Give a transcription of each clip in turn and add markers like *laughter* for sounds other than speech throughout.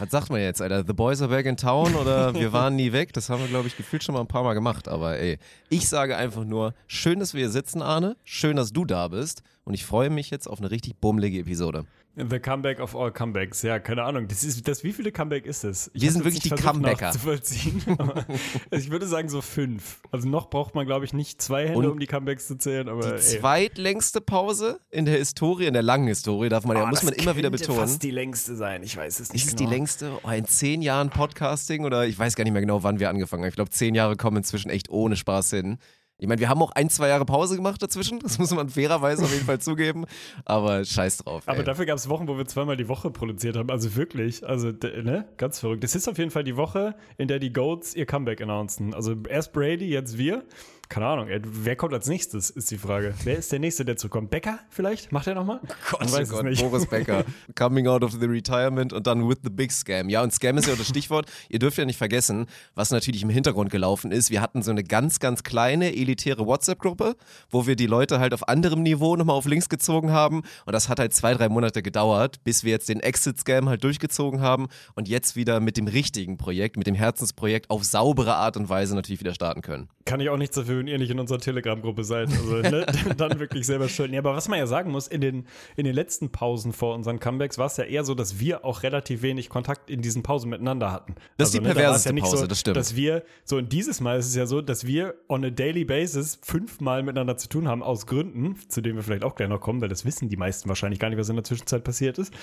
Was sagt man jetzt, Alter? The Boys are back in town oder *laughs* wir waren nie weg? Das haben wir, glaube ich, gefühlt schon mal ein paar Mal gemacht. Aber ey, ich sage einfach nur, schön, dass wir hier sitzen, Arne. Schön, dass du da bist. Und ich freue mich jetzt auf eine richtig bummelige Episode. The Comeback of all Comebacks. Ja, keine Ahnung. Das ist, das, wie viele Comeback ist es? Ich Wir sind wirklich die Comebacker. *laughs* ich würde sagen so fünf. Also noch braucht man, glaube ich, nicht zwei Hände, Und um die Comebacks zu zählen, aber Die ey. zweitlängste Pause in der Historie, in der langen Historie, darf man ja, Oh, muss das man immer wieder betonen. fast die längste sein. Ich weiß es nicht Ist es genau. die längste? Oh, in zehn Jahren Podcasting oder ich weiß gar nicht mehr genau, wann wir angefangen haben. Ich glaube, zehn Jahre kommen inzwischen echt ohne Spaß hin. Ich meine, wir haben auch ein, zwei Jahre Pause gemacht dazwischen. Das muss man fairerweise auf jeden Fall zugeben. Aber scheiß drauf. Aber ey. dafür gab es Wochen, wo wir zweimal die Woche produziert haben. Also wirklich, also ne, ganz verrückt. Das ist auf jeden Fall die Woche, in der die Goats ihr Comeback announcen. Also erst Brady, jetzt wir. Keine Ahnung, wer kommt als nächstes, ist die Frage. Wer ist der Nächste, der zurückkommt? Becker vielleicht? Macht er nochmal? Gott, Man oh weiß es Gott, nicht. Boris Becker. *laughs* Coming out of the retirement und dann with the big scam. Ja, und Scam ist ja auch das Stichwort. Ihr dürft ja nicht vergessen, was natürlich im Hintergrund gelaufen ist. Wir hatten so eine ganz, ganz kleine, elitäre WhatsApp-Gruppe, wo wir die Leute halt auf anderem Niveau nochmal auf links gezogen haben. Und das hat halt zwei, drei Monate gedauert, bis wir jetzt den Exit-Scam halt durchgezogen haben und jetzt wieder mit dem richtigen Projekt, mit dem Herzensprojekt auf saubere Art und Weise natürlich wieder starten können. Kann ich auch nichts dafür, wenn ihr nicht in unserer Telegram-Gruppe seid. Also ne, *laughs* dann wirklich selber schön. Ja, aber was man ja sagen muss, in den, in den letzten Pausen vor unseren Comebacks war es ja eher so, dass wir auch relativ wenig Kontakt in diesen Pausen miteinander hatten. Das ist die da es perverseste ja nicht Pause, so, das stimmt. Dass wir, so in dieses Mal ist es ja so, dass wir on a daily basis fünfmal miteinander zu tun haben, aus Gründen, zu denen wir vielleicht auch gleich noch kommen, weil das wissen die meisten wahrscheinlich gar nicht, was in der Zwischenzeit passiert ist.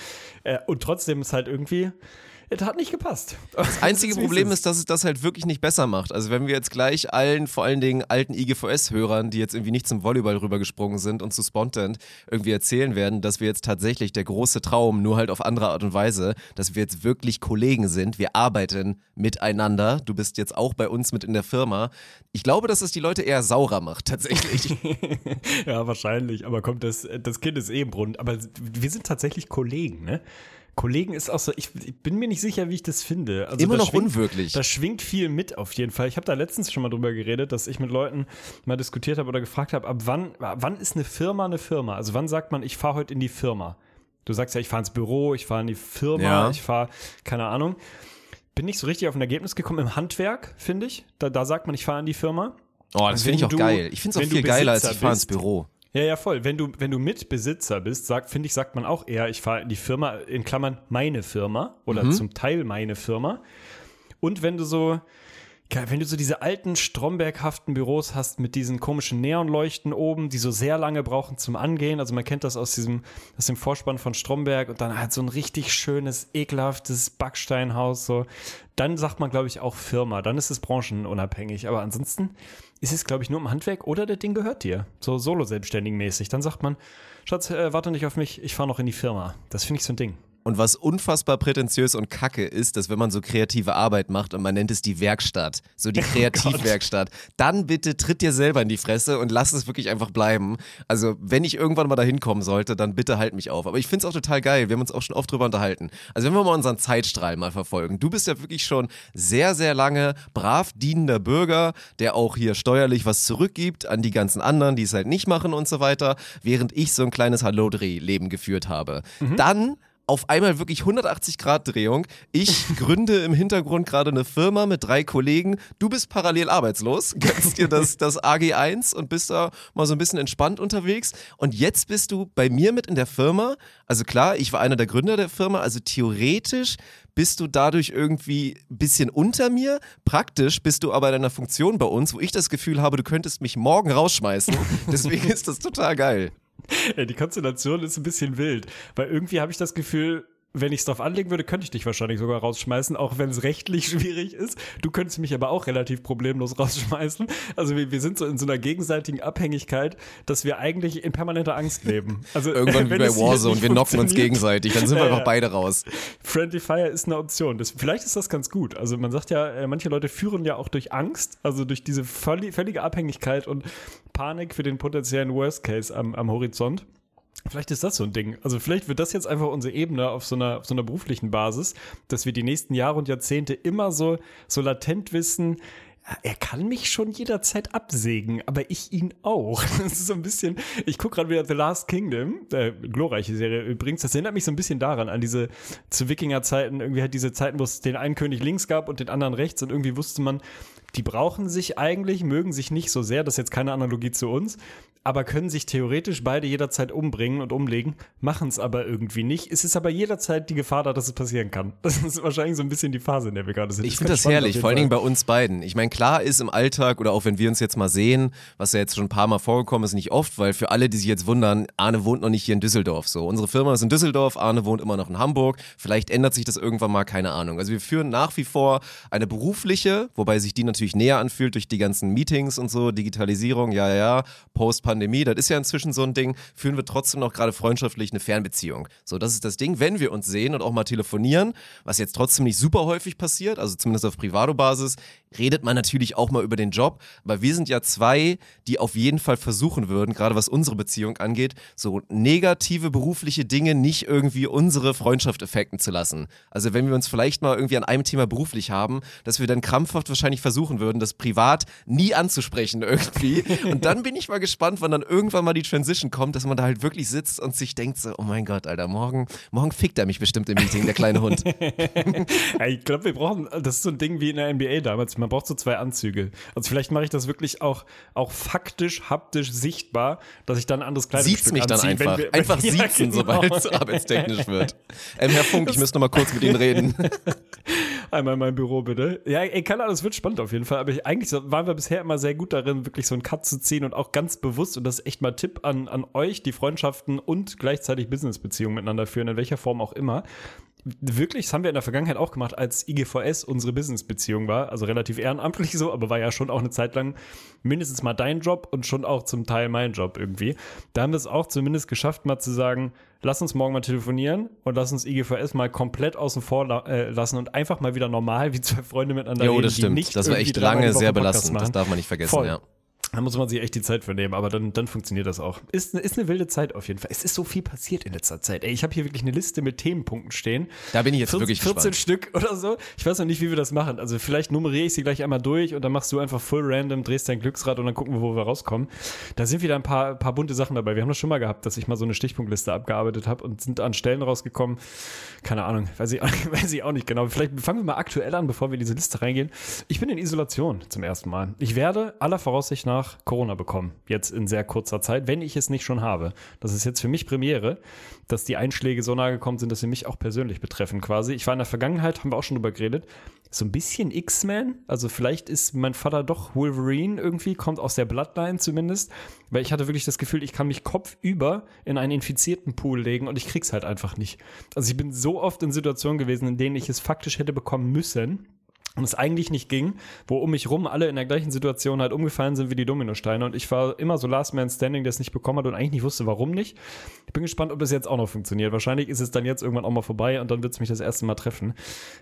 Äh, und trotzdem ist halt irgendwie, es hat nicht gepasst. Das *laughs* einzige Problem ist, dass es das halt wirklich nicht besser macht. Also wenn wir jetzt gleich allen, vor allen Dingen alten IGVS-Hörern, die jetzt irgendwie nicht zum Volleyball rübergesprungen sind und zu Spontant irgendwie erzählen werden, dass wir jetzt tatsächlich der große Traum, nur halt auf andere Art und Weise, dass wir jetzt wirklich Kollegen sind, wir arbeiten miteinander. Du bist jetzt auch bei uns mit in der Firma. Ich glaube, dass es die Leute eher saurer macht, tatsächlich. *laughs* Ja, wahrscheinlich. Aber kommt das, das Kind ist eh im Brunnen. Aber wir sind tatsächlich Kollegen, ne? Kollegen ist auch so, ich, ich bin mir nicht sicher, wie ich das finde. Also Immer da noch schwingt, unwirklich. Da schwingt viel mit auf jeden Fall. Ich habe da letztens schon mal drüber geredet, dass ich mit Leuten mal diskutiert habe oder gefragt habe, ab wann, wann ist eine Firma eine Firma? Also wann sagt man, ich fahre heute in die Firma? Du sagst ja, ich fahre ins Büro, ich fahre in die Firma, Ja. ich fahre, keine Ahnung. Bin nicht so richtig auf ein Ergebnis gekommen im Handwerk, finde ich. Da, da sagt man, ich fahre in die Firma. Oh, das finde ich auch du- geil. Ich finde es auch viel geiler, als ich fahre ins. Büro. Ja, ja, voll. Wenn du, wenn du Mitbesitzer bist, sagt, finde ich, sagt man auch eher, ich fahre in die Firma, in Klammern meine Firma oder Mhm. zum Teil meine Firma. Und wenn du so, wenn du so diese alten Stromberghaften Büros hast mit diesen komischen Neonleuchten oben, die so sehr lange brauchen zum Angehen. Also man kennt das aus diesem, aus dem Vorspann von Stromberg und dann halt so ein richtig schönes, ekelhaftes Backsteinhaus, so. Dann sagt man, glaube ich, auch Firma. Dann ist es branchenunabhängig. Aber ansonsten ist es, glaube ich, nur im Handwerk oder das Ding gehört dir. So solo-selbstständigen mäßig. Dann sagt man, Schatz, äh, warte nicht auf mich, ich fahre noch in die Firma. Das finde ich so ein Ding. Und was unfassbar prätentiös und kacke ist, dass wenn man so kreative Arbeit macht und man nennt es die Werkstatt, so die *laughs* Kreativwerkstatt, dann bitte tritt dir selber in die Fresse und lass es wirklich einfach bleiben. Also wenn ich irgendwann mal dahin kommen sollte, dann bitte halt mich auf. Aber ich finde es auch total geil, wir haben uns auch schon oft drüber unterhalten. Also wenn wir mal unseren Zeitstrahl mal verfolgen, du bist ja wirklich schon sehr, sehr lange brav dienender Bürger, der auch hier steuerlich was zurückgibt an die ganzen anderen, die es halt nicht machen und so weiter, während ich so ein kleines Hallodreh-Leben geführt habe. Dann auf einmal wirklich 180 Grad Drehung. Ich *laughs* gründe im Hintergrund gerade eine Firma mit drei Kollegen. Du bist parallel arbeitslos, *laughs* gönnst dir das, das AG1 und bist da mal so ein bisschen entspannt unterwegs. Und jetzt bist du bei mir mit in der Firma. Also klar, ich war einer der Gründer der Firma, also theoretisch bist du dadurch irgendwie ein bisschen unter mir. Praktisch bist du aber in einer Funktion bei uns, wo ich das Gefühl habe, du könntest mich morgen rausschmeißen. *laughs* Deswegen ist das total geil. Die Konstellation ist ein bisschen wild, weil irgendwie habe ich das Gefühl, wenn ich es drauf anlegen würde, könnte ich dich wahrscheinlich sogar rausschmeißen, auch wenn es rechtlich *laughs* schwierig ist. Du könntest mich aber auch relativ problemlos rausschmeißen. Also wir, wir sind so in so einer gegenseitigen Abhängigkeit, dass wir eigentlich in permanenter Angst leben. Also *laughs* Irgendwann *laughs* wie bei Warzone, wir knocken uns gegenseitig, dann sind wir Ja, einfach beide raus. Friendly Fire ist eine Option. Das, vielleicht ist das ganz gut. Also man sagt ja, äh, manche Leute führen ja auch durch Angst, also durch diese völli- völlige Abhängigkeit und Panik für den potenziellen Worst Case am, am Horizont. Vielleicht ist das so ein Ding. Also vielleicht wird das jetzt einfach unsere Ebene auf so einer, auf so einer beruflichen Basis, dass wir die nächsten Jahre und Jahrzehnte immer so, so latent wissen, er kann mich schon jederzeit absägen, aber ich ihn auch. *laughs* Das ist so ein bisschen, ich gucke gerade wieder The Last Kingdom, äh, glorreiche Serie übrigens, das erinnert mich so ein bisschen daran, an diese zu Wikinger-Zeiten, irgendwie halt diese Zeiten, wo es den einen König links gab und den anderen rechts. Und irgendwie wusste man, die brauchen sich eigentlich, mögen sich nicht so sehr, das ist jetzt keine Analogie zu uns, aber können sich theoretisch beide jederzeit umbringen und umlegen, machen es aber irgendwie nicht. Es ist aber jederzeit die Gefahr da, dass es passieren kann. *laughs* Das ist wahrscheinlich so ein bisschen die Phase, in der wir gerade sind. Ich finde das spannend auf herrlich, vor allen Dingen bei uns beiden. Ich meine, klar ist im Alltag oder auch wenn wir uns jetzt mal sehen, was ja jetzt schon ein paar Mal vorgekommen ist, nicht oft, weil für alle, die sich jetzt wundern, Arne wohnt noch nicht hier in Düsseldorf. So, unsere Firma ist in Düsseldorf, Arne wohnt immer noch in Hamburg. Vielleicht ändert sich das irgendwann mal, keine Ahnung. Also wir führen nach wie vor eine berufliche, wobei sich die natürlich näher anfühlt durch die ganzen Meetings und so, Digitalisierung, ja, ja, ja, Post-Pandemie, das ist ja inzwischen so ein Ding, führen wir trotzdem noch gerade freundschaftlich eine Fernbeziehung. So, das ist das Ding, wenn wir uns sehen und auch mal telefonieren, was jetzt trotzdem nicht super häufig passiert, also zumindest auf Privado-Basis, redet man natürlich auch mal über den Job, aber wir sind ja zwei, die auf jeden Fall versuchen würden, gerade was unsere Beziehung angeht, so negative berufliche Dinge nicht irgendwie unsere Freundschaft effekten zu lassen. Also wenn wir uns vielleicht mal irgendwie an einem Thema beruflich haben, dass wir dann krampfhaft wahrscheinlich versuchen würden, das privat nie anzusprechen *laughs* irgendwie. Und dann bin ich mal gespannt, wann dann irgendwann mal die Transition kommt, dass man da halt wirklich sitzt und sich denkt so, oh mein Gott, Alter, morgen, morgen fickt er mich bestimmt im Meeting, der kleine Hund. *laughs* Ja, ich glaube, wir brauchen, das ist so ein Ding wie in der NBA damals, man braucht so zwei Anzüge. Also vielleicht mache ich das wirklich auch, auch faktisch, haptisch sichtbar, dass ich dann ein anderes Kleidungsstück Sieht's mich dann anziehe, wenn einfach. wir- einfach *laughs* ja, siezen, genau. sobald es arbeitstechnisch wird. Ähm, Herr Funk, ich müsste noch mal kurz mit Ihnen reden. *laughs* Einmal in mein Büro bitte. Ja, ey, keine Ahnung, das wird spannend auf jeden Fall. Aber ich, eigentlich waren wir bisher immer sehr gut darin, wirklich so einen Cut zu ziehen und auch ganz bewusst, und das ist echt mal Tipp an, an euch, die Freundschaften und gleichzeitig Businessbeziehungen miteinander führen, in welcher Form auch immer. Wirklich, das haben wir in der Vergangenheit auch gemacht, als IGVS unsere Businessbeziehung war. Also relativ ehrenamtlich so, aber war ja schon auch eine Zeit lang mindestens mal dein Job und schon auch zum Teil mein Job irgendwie. Da haben wir es auch zumindest geschafft, mal zu sagen, lass uns morgen mal telefonieren und lass uns IGVS mal komplett außen vor la äh, lassen und einfach mal wieder normal wie zwei Freunde miteinander Jo, reden, das die stimmt. nicht Das war echt lange sehr belastend. Das darf man nicht vergessen, Voll. ja. Da muss man sich echt die Zeit für nehmen, aber dann, dann funktioniert das auch. Ist, ist eine wilde Zeit auf jeden Fall. Es ist so viel passiert in letzter Zeit. Ey, ich habe hier wirklich eine Liste mit Themenpunkten stehen. Da bin ich jetzt 14, wirklich 14 gespannt. Stück oder so. Ich weiß noch nicht, wie wir das machen. Also vielleicht nummeriere ich sie gleich einmal durch und dann machst du einfach full random, drehst dein Glücksrad und dann gucken wir, wo wir rauskommen. Da sind wieder ein paar, paar bunte Sachen dabei. Wir haben das schon mal gehabt, dass ich mal so eine Stichpunktliste abgearbeitet habe und sind an Stellen rausgekommen. Keine Ahnung, weiß ich, auch *laughs* weiß ich auch nicht genau. Vielleicht fangen wir mal aktuell an, bevor wir in diese Liste reingehen. Ich bin in Isolation zum ersten Mal. Ich werde aller Voraussicht nach Corona bekommen. Jetzt in sehr kurzer Zeit, wenn ich es nicht schon habe. Das ist jetzt für mich Premiere, dass die Einschläge so nahe gekommen sind, dass sie mich auch persönlich betreffen quasi. Ich war in der Vergangenheit, haben wir auch schon drüber geredet, so ein bisschen X-Men. Also vielleicht ist mein Vater doch Wolverine irgendwie, kommt aus der Bloodline zumindest. Weil ich hatte wirklich das Gefühl, ich kann mich kopfüber in einen infizierten Pool legen und ich krieg's halt einfach nicht. Also ich bin so oft in Situationen gewesen, in denen ich es faktisch hätte bekommen müssen und es eigentlich nicht ging, wo um mich rum alle in der gleichen Situation halt umgefallen sind wie die Dominosteine und ich war immer so Last Man Standing, der es nicht bekommen hat und eigentlich nicht wusste, warum nicht. Ich bin gespannt, ob das jetzt auch noch funktioniert. Wahrscheinlich ist es dann jetzt irgendwann auch mal vorbei und dann wird es mich das erste Mal treffen.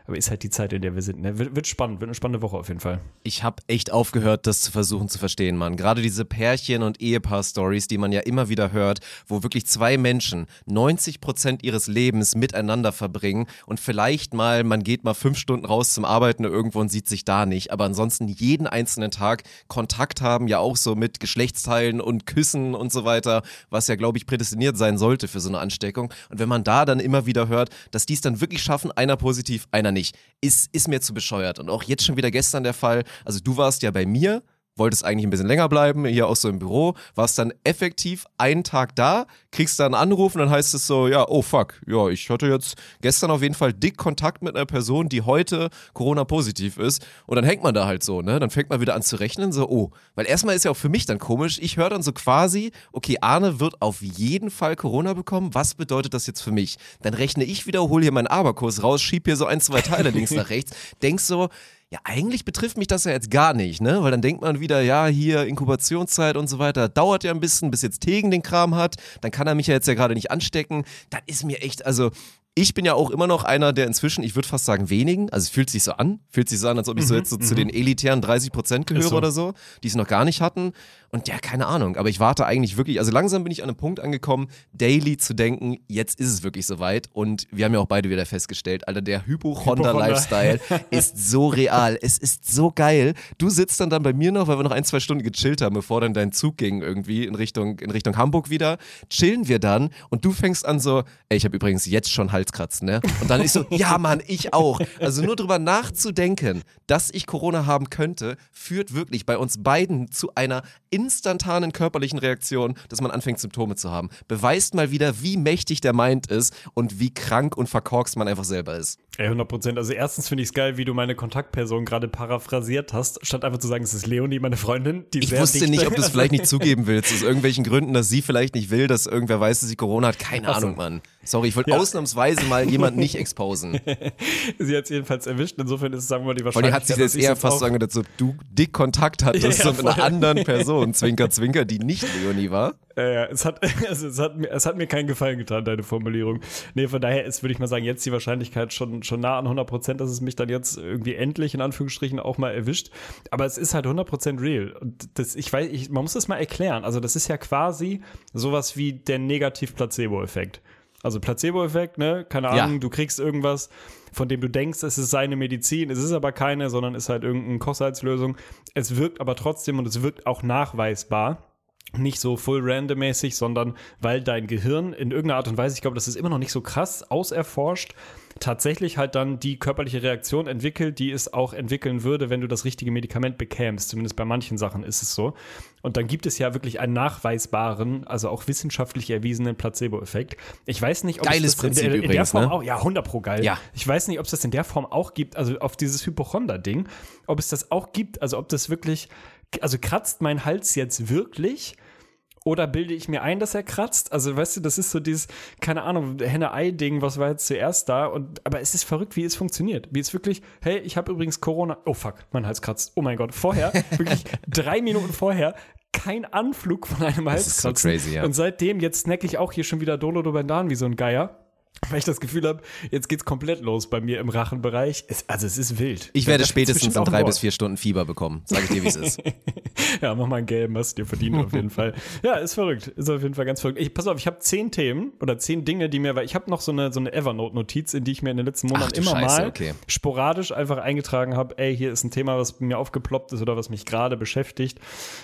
Aber ist halt die Zeit, in der wir sind. Ne? Wird, wird spannend, wird eine spannende Woche auf jeden Fall. Ich habe echt aufgehört, das zu versuchen zu verstehen, Mann. Gerade diese Pärchen- und Ehepaar-Stories, die man ja immer wieder hört, wo wirklich zwei Menschen 90 Prozent ihres Lebens miteinander verbringen und vielleicht mal, man geht mal fünf Stunden raus zum Arbeiten irgendwo und sieht sich da nicht, aber ansonsten jeden einzelnen Tag Kontakt haben, ja auch so mit Geschlechtsteilen und Küssen und so weiter, was ja, glaube ich, prädestiniert sein sollte für so eine Ansteckung. Und wenn man da dann immer wieder hört, dass die es dann wirklich schaffen, einer positiv, einer nicht, ist, ist mir zu bescheuert. Und auch jetzt schon wieder gestern der Fall, also du warst ja bei mir, wolltest eigentlich ein bisschen länger bleiben, hier auch so im Büro, warst dann effektiv einen Tag da, kriegst dann einen Anruf und dann heißt es so, ja, oh fuck, ja, ich hatte jetzt gestern auf jeden Fall dick Kontakt mit einer Person, die heute Corona-positiv ist und dann hängt man da halt so, ne? Dann fängt man wieder an zu rechnen, so, oh, weil erstmal ist ja auch für mich dann komisch, ich höre dann so quasi, okay, Arne wird auf jeden Fall Corona bekommen, was bedeutet das jetzt für mich? Dann rechne ich wieder, hole hier meinen Aberkurs raus, schieb hier so ein, zwei Teile links nach *laughs* rechts, denk so, ja, eigentlich betrifft mich das ja jetzt gar nicht, ne? Weil dann denkt man wieder, ja, hier Inkubationszeit und so weiter, dauert ja ein bisschen, bis jetzt Tegen den Kram hat, dann kann er mich ja jetzt ja gerade nicht anstecken. Das ist mir echt, also ich bin ja auch immer noch einer, der inzwischen, ich würde fast sagen wenigen, also es fühlt sich so an, fühlt sich so an, als ob ich so jetzt so zu den elitären 30 Prozent gehöre so. oder so, die es noch gar nicht hatten. Und ja, keine Ahnung, aber ich warte eigentlich wirklich, also langsam bin ich an einem Punkt angekommen, daily zu denken, jetzt ist es wirklich soweit. Und wir haben ja auch beide wieder festgestellt, Alter, der Hypochonder-Lifestyle *laughs* ist so real. Es ist so geil. Du sitzt dann dann bei mir noch, weil wir noch ein, zwei Stunden gechillt haben, bevor dann dein Zug ging irgendwie in Richtung, in Richtung Hamburg wieder. Chillen wir dann und du fängst an so, ey, ich habe übrigens jetzt schon Halskratzen, ne? Und dann ich so, *laughs* ja Mann, ich auch. Also nur drüber nachzudenken, dass ich Corona haben könnte, führt wirklich bei uns beiden zu einer instantanen körperlichen Reaktion, dass man anfängt, Symptome zu haben. Beweist mal wieder, wie mächtig der Mind ist und wie krank und verkorkst man einfach selber ist. Ey, 100 Prozent. Also erstens finde ich es geil, wie du meine Kontaktperson gerade paraphrasiert hast, statt einfach zu sagen, es ist Leonie, meine Freundin, die Ich sehr wusste nicht, ob du es vielleicht nicht zugeben willst, aus irgendwelchen Gründen, dass sie vielleicht nicht will, dass irgendwer weiß, dass sie Corona hat. Keine Ach so. Ahnung, Mann. Sorry, ich wollte Ja. ausnahmsweise mal *laughs* jemanden nicht exposen. Sie hat es jedenfalls erwischt. Insofern ist es, sagen wir mal, die Und Wahrscheinlichkeit, die hat sich dass jetzt eher fast auch- so als ob du dick Kontakt hattest Ja, so mit einer anderen *laughs* Person, Zwinker, Zwinker, die nicht Leonie war. Ja, ja, es hat, *laughs* also es hat mir, es hat mir keinen Gefallen getan, deine Formulierung. Nee, von daher ist, würde ich mal sagen, jetzt die Wahrscheinlichkeit schon, schon nah an 100 Prozent, dass es mich dann jetzt irgendwie endlich in Anführungsstrichen auch mal erwischt. Aber es ist halt 100 Prozent real. Und das, ich weiß, ich, man muss das mal erklären. Also das ist ja quasi sowas wie der Negativ-Placebo-Effekt. Also Placebo-Effekt, ne? Keine Ja. Ahnung, du kriegst irgendwas, von dem du denkst, es ist seine Medizin. Es ist aber keine, sondern ist halt irgendeine Kochsalzlösung. Es wirkt aber trotzdem und es wirkt auch nachweisbar nicht so full randommäßig, sondern weil dein Gehirn in irgendeiner Art und Weise, ich glaube, das ist immer noch nicht so krass auserforscht, tatsächlich halt dann die körperliche Reaktion entwickelt, die es auch entwickeln würde, wenn du das richtige Medikament bekämst. Zumindest bei manchen Sachen ist es so. Und dann gibt es ja wirklich einen nachweisbaren, also auch wissenschaftlich erwiesenen Placebo-Effekt. Ich weiß nicht, ob Geiles es das in Prinzip der, in der übrigens, Form ne? auch, ja, 100 pro geil. Ja. Ich weiß nicht, ob es das in der Form auch gibt, also auf dieses Hypochonder-Ding, ob es das auch gibt, also ob das wirklich, also kratzt mein Hals jetzt wirklich? Oder bilde ich mir ein, dass er kratzt? Also, weißt du, das ist so dieses, keine Ahnung, Henne-Ei-Ding, was war jetzt zuerst da? Und, aber es ist verrückt, wie es funktioniert. Wie es wirklich, hey, ich habe übrigens Corona. Oh fuck, mein Hals kratzt. Oh mein Gott, vorher, *laughs* wirklich drei Minuten vorher, kein Anflug von einem Das ist so Halskratzen. crazy, ja. Und seitdem, jetzt snack ich auch hier schon wieder Dolo Dobendan wie so ein Geier. *laughs* Weil ich das Gefühl habe, jetzt geht's komplett los bei mir im Rachenbereich. Es, also es ist wild. Ich werde spätestens in ein drei bis vier Stunden Fieber bekommen. Sag ich dir, wie es ist. *laughs* Ja, mach mal gelben, hast du dir verdient auf jeden Fall. Ja, ist verrückt. Ist auf jeden Fall ganz verrückt. Ich, pass auf, ich habe zehn Themen oder zehn Dinge, die mir, weil ich habe noch so eine, so eine Evernote-Notiz, in die ich mir in den letzten Monaten immer Scheiße, mal okay. sporadisch einfach eingetragen habe, ey, hier ist ein Thema, was mir aufgeploppt ist oder was mich gerade beschäftigt,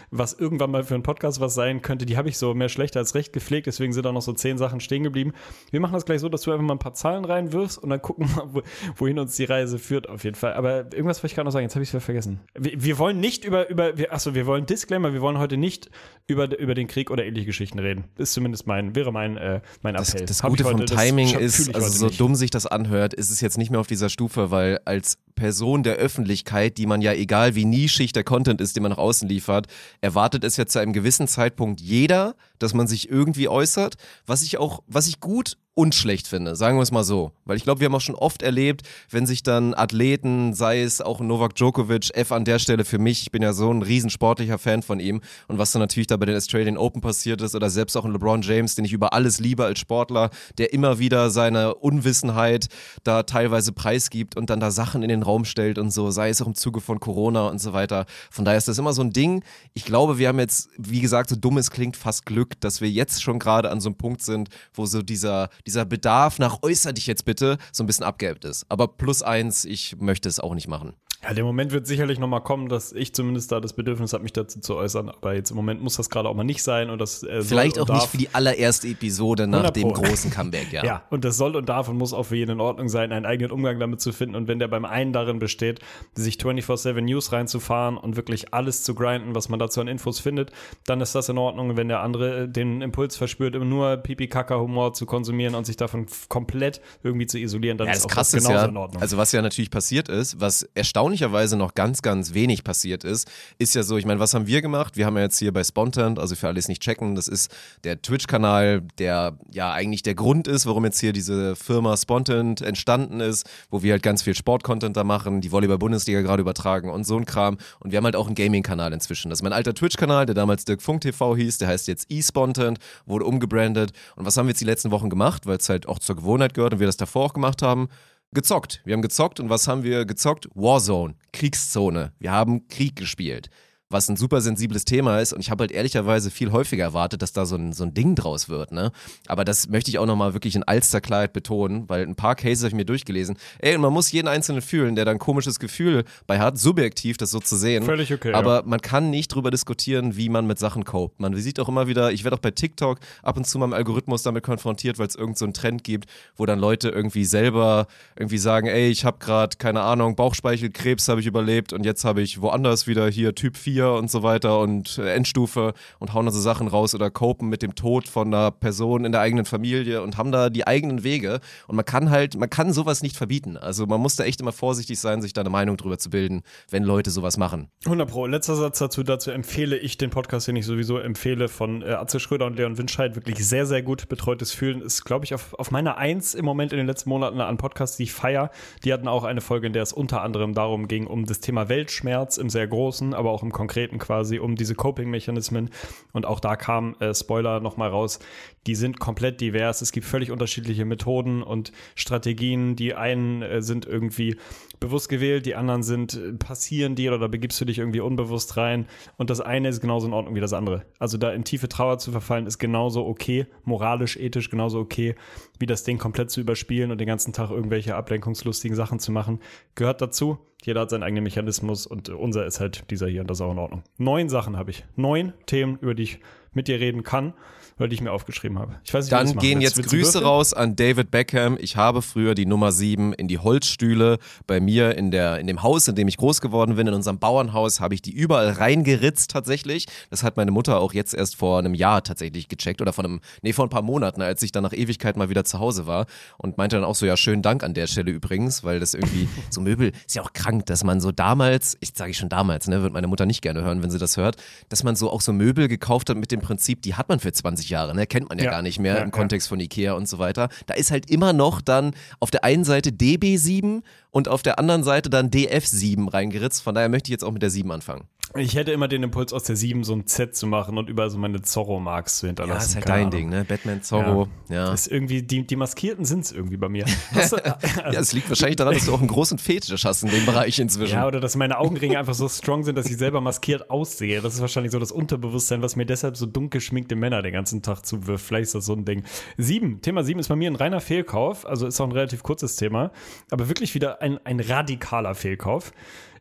was irgendwann mal für einen Podcast was sein könnte. Die habe ich so mehr schlecht als recht gepflegt, deswegen sind da noch so zehn Sachen stehen geblieben. Wir machen das gleich so, dass du einfach mal ein paar Zahlen reinwirfst und dann gucken wir, wo, wohin uns die Reise führt, auf jeden Fall. Aber irgendwas wollte ich gerade noch sagen, jetzt habe ich es wieder vergessen. Wir, wir wollen nicht über, über wir, achso, wir wollen Disclaimer, wir wollen heute nicht über, über den Krieg oder ähnliche Geschichten reden. Ist zumindest mein, wäre mein, äh, mein Das, Appell. das ich Gute vom heute, das Timing fühl ist, also so nicht. dumm sich das anhört, ist es jetzt nicht mehr auf dieser Stufe, weil als Person der Öffentlichkeit, die man ja egal wie nischig der Content ist, den man nach außen liefert, erwartet es ja zu einem gewissen Zeitpunkt jeder, dass man sich irgendwie äußert, was ich auch, was ich gut und schlecht finde, sagen wir es mal so. Weil ich glaube, wir haben auch schon oft erlebt, wenn sich dann Athleten, sei es auch Novak Djokovic, F an der Stelle für mich, ich bin ja so ein riesensportlicher Fan von ihm und was dann natürlich da bei den Australian Open passiert ist oder selbst auch ein LeBron James, den ich über alles liebe als Sportler, der immer wieder seine Unwissenheit da teilweise preisgibt und dann da Sachen in den Raum stellt und so, sei es auch im Zuge von Corona und so weiter. Von daher ist das immer so ein Ding. Ich glaube, wir haben jetzt, wie gesagt, so dumm es klingt, fast Glück, dass wir jetzt schon gerade an so einem Punkt sind, wo so dieser, dieser Bedarf nach äußer dich jetzt bitte so ein bisschen abgeebbt ist. Aber plus eins, ich möchte es auch nicht machen. Ja, der Moment wird sicherlich nochmal kommen, dass ich zumindest da das Bedürfnis habe, mich dazu zu äußern. Aber jetzt im Moment muss das gerade auch mal nicht sein. Und das, äh, Vielleicht auch und nicht für die allererste Episode nach 100 dem großen Comeback, ja. *laughs* Ja, und das soll und darf und muss auch für jeden in Ordnung sein, einen eigenen Umgang damit zu finden. Und wenn der beim einen darin besteht, sich 24-7 News reinzufahren und wirklich alles zu grinden, was man dazu an Infos findet, dann ist das in Ordnung. Und wenn der andere äh, den Impuls verspürt, immer nur Pipi-Kaka-Humor zu konsumieren und sich davon komplett irgendwie zu isolieren, dann Ja, ist das auch das genauso ja, in Ordnung. also was ja natürlich passiert ist, was erstaunlicherweise noch ganz, ganz wenig passiert ist, ist ja so, ich meine, was haben wir gemacht? Wir haben ja jetzt hier bei Spontant, also für alle, die es nicht checken, das ist der Twitch-Kanal, der ja eigentlich der Grund ist, warum jetzt hier diese Firma Spontant entstanden ist, wo wir halt ganz viel Sport-Content da machen, die Volleyball-Bundesliga gerade übertragen und so ein Kram. Und wir haben halt auch einen Gaming-Kanal inzwischen. Das ist mein alter Twitch-Kanal, der damals Dirk Funk TV hieß, der heißt jetzt eSpontant, wurde umgebrandet. Und was haben wir jetzt die letzten Wochen gemacht, weil es halt auch zur Gewohnheit gehört und wir das davor auch gemacht haben? Gezockt. Wir haben gezockt und was haben wir gezockt? Warzone, Kriegszone. Wir haben Krieg gespielt. Was ein super sensibles Thema ist und ich habe halt ehrlicherweise viel häufiger erwartet, dass da so ein, so ein Ding draus wird, ne? Aber das möchte ich auch nochmal wirklich in allster Klarheit betonen, weil ein paar Cases habe ich mir durchgelesen. Ey, und man muss jeden Einzelnen fühlen, der da ein komisches Gefühl bei hat, subjektiv das so zu sehen. Völlig okay, Aber ja. man kann nicht drüber diskutieren, wie man mit Sachen copt. Man sieht auch immer wieder, ich werde auch bei TikTok ab und zu mal im Algorithmus damit konfrontiert, weil es irgend so einen Trend gibt, wo dann Leute irgendwie selber irgendwie sagen, ey, ich habe gerade, keine Ahnung, Bauchspeichelkrebs habe ich überlebt und jetzt habe ich woanders wieder hier Typ 4 und so weiter und äh, Endstufe und hauen da so Sachen raus oder copen mit dem Tod von einer Person in der eigenen Familie und haben da die eigenen Wege und man kann halt, man kann sowas nicht verbieten. Also man muss da echt immer vorsichtig sein, sich da eine Meinung drüber zu bilden, wenn Leute sowas machen. 100 Pro. Letzter Satz dazu. Dazu empfehle ich den Podcast, den ich sowieso empfehle, von äh, Atze Schröder und Leon Winscheid. Wirklich sehr, sehr gut betreutes Fühlen. Ist, glaube ich, auf, auf meiner Eins im Moment in den letzten Monaten an Podcasts, die ich feier. Die hatten auch eine Folge, in der es unter anderem darum ging, um das Thema Weltschmerz im sehr großen, aber auch im konkreten quasi, um diese Coping-Mechanismen. Und auch da kam, äh, Spoiler nochmal raus, die sind komplett divers. Es gibt völlig unterschiedliche Methoden und Strategien. Die einen äh, sind irgendwie bewusst gewählt, die anderen sind äh, passieren dir oder begibst du dich irgendwie unbewusst rein. Und das eine ist genauso in Ordnung wie das andere. Also da in tiefe Trauer zu verfallen, ist genauso okay, moralisch, ethisch genauso okay, wie das Ding komplett zu überspielen und den ganzen Tag irgendwelche ablenkungslustigen Sachen zu machen. Gehört dazu. Jeder hat seinen eigenen Mechanismus und unser ist halt dieser hier und das ist auch in Ordnung. Neun Sachen habe ich. Neun Themen, über die ich mit dir reden kann, oder die ich mir aufgeschrieben habe. Ich weiß nicht, Dann gehen jetzt Willst Grüße raus an David Beckham. Ich habe früher die Nummer 7 in die Holzstühle bei mir in, der, in dem Haus, in dem ich groß geworden bin, in unserem Bauernhaus, habe ich die überall reingeritzt tatsächlich. Das hat meine Mutter auch jetzt erst vor einem Jahr tatsächlich gecheckt oder vor einem, nee, vor ein paar Monaten, als ich dann nach Ewigkeit mal wieder zu Hause war und meinte dann auch so, ja, schönen Dank an der Stelle übrigens, weil das irgendwie, *laughs* so Möbel, ist ja auch krank, dass man so damals, ich sage ich schon damals, ne, wird meine Mutter nicht gerne hören, wenn sie das hört, dass man so auch so Möbel gekauft hat mit dem Prinzip, die hat man für 20 Jahre, ne, kennt man ja, Ja. gar nicht mehr Ja, im. Kontext von Ikea und so weiter. Da ist halt immer noch dann auf der einen Seite DB7 und auf der anderen Seite dann DF7 reingeritzt. Von daher möchte ich jetzt auch mit der 7 anfangen. Ich hätte immer den Impuls, aus der 7 so ein Z zu machen und überall so meine Zorro-Marks zu hinterlassen. Ja, ist halt Keine dein Ahnung. Ding, ne? Batman, Zorro, ja. Das ist irgendwie, die, die Maskierten sind es irgendwie bei mir. Du, *laughs* Ja, es liegt wahrscheinlich daran, dass du auch einen großen Fetisch hast in dem Bereich inzwischen. Ja, oder dass meine Augenringe einfach so strong sind, dass ich selber maskiert aussehe. Das ist wahrscheinlich so das Unterbewusstsein, was mir deshalb so dunkel schminkte Männer den ganzen Tag zuwirft. Vielleicht ist das so ein Ding. Sieben. Thema sieben ist bei mir ein reiner Fehlkauf. Also ist auch ein relativ kurzes Thema. Aber wirklich wieder ein, ein radikaler Fehlkauf.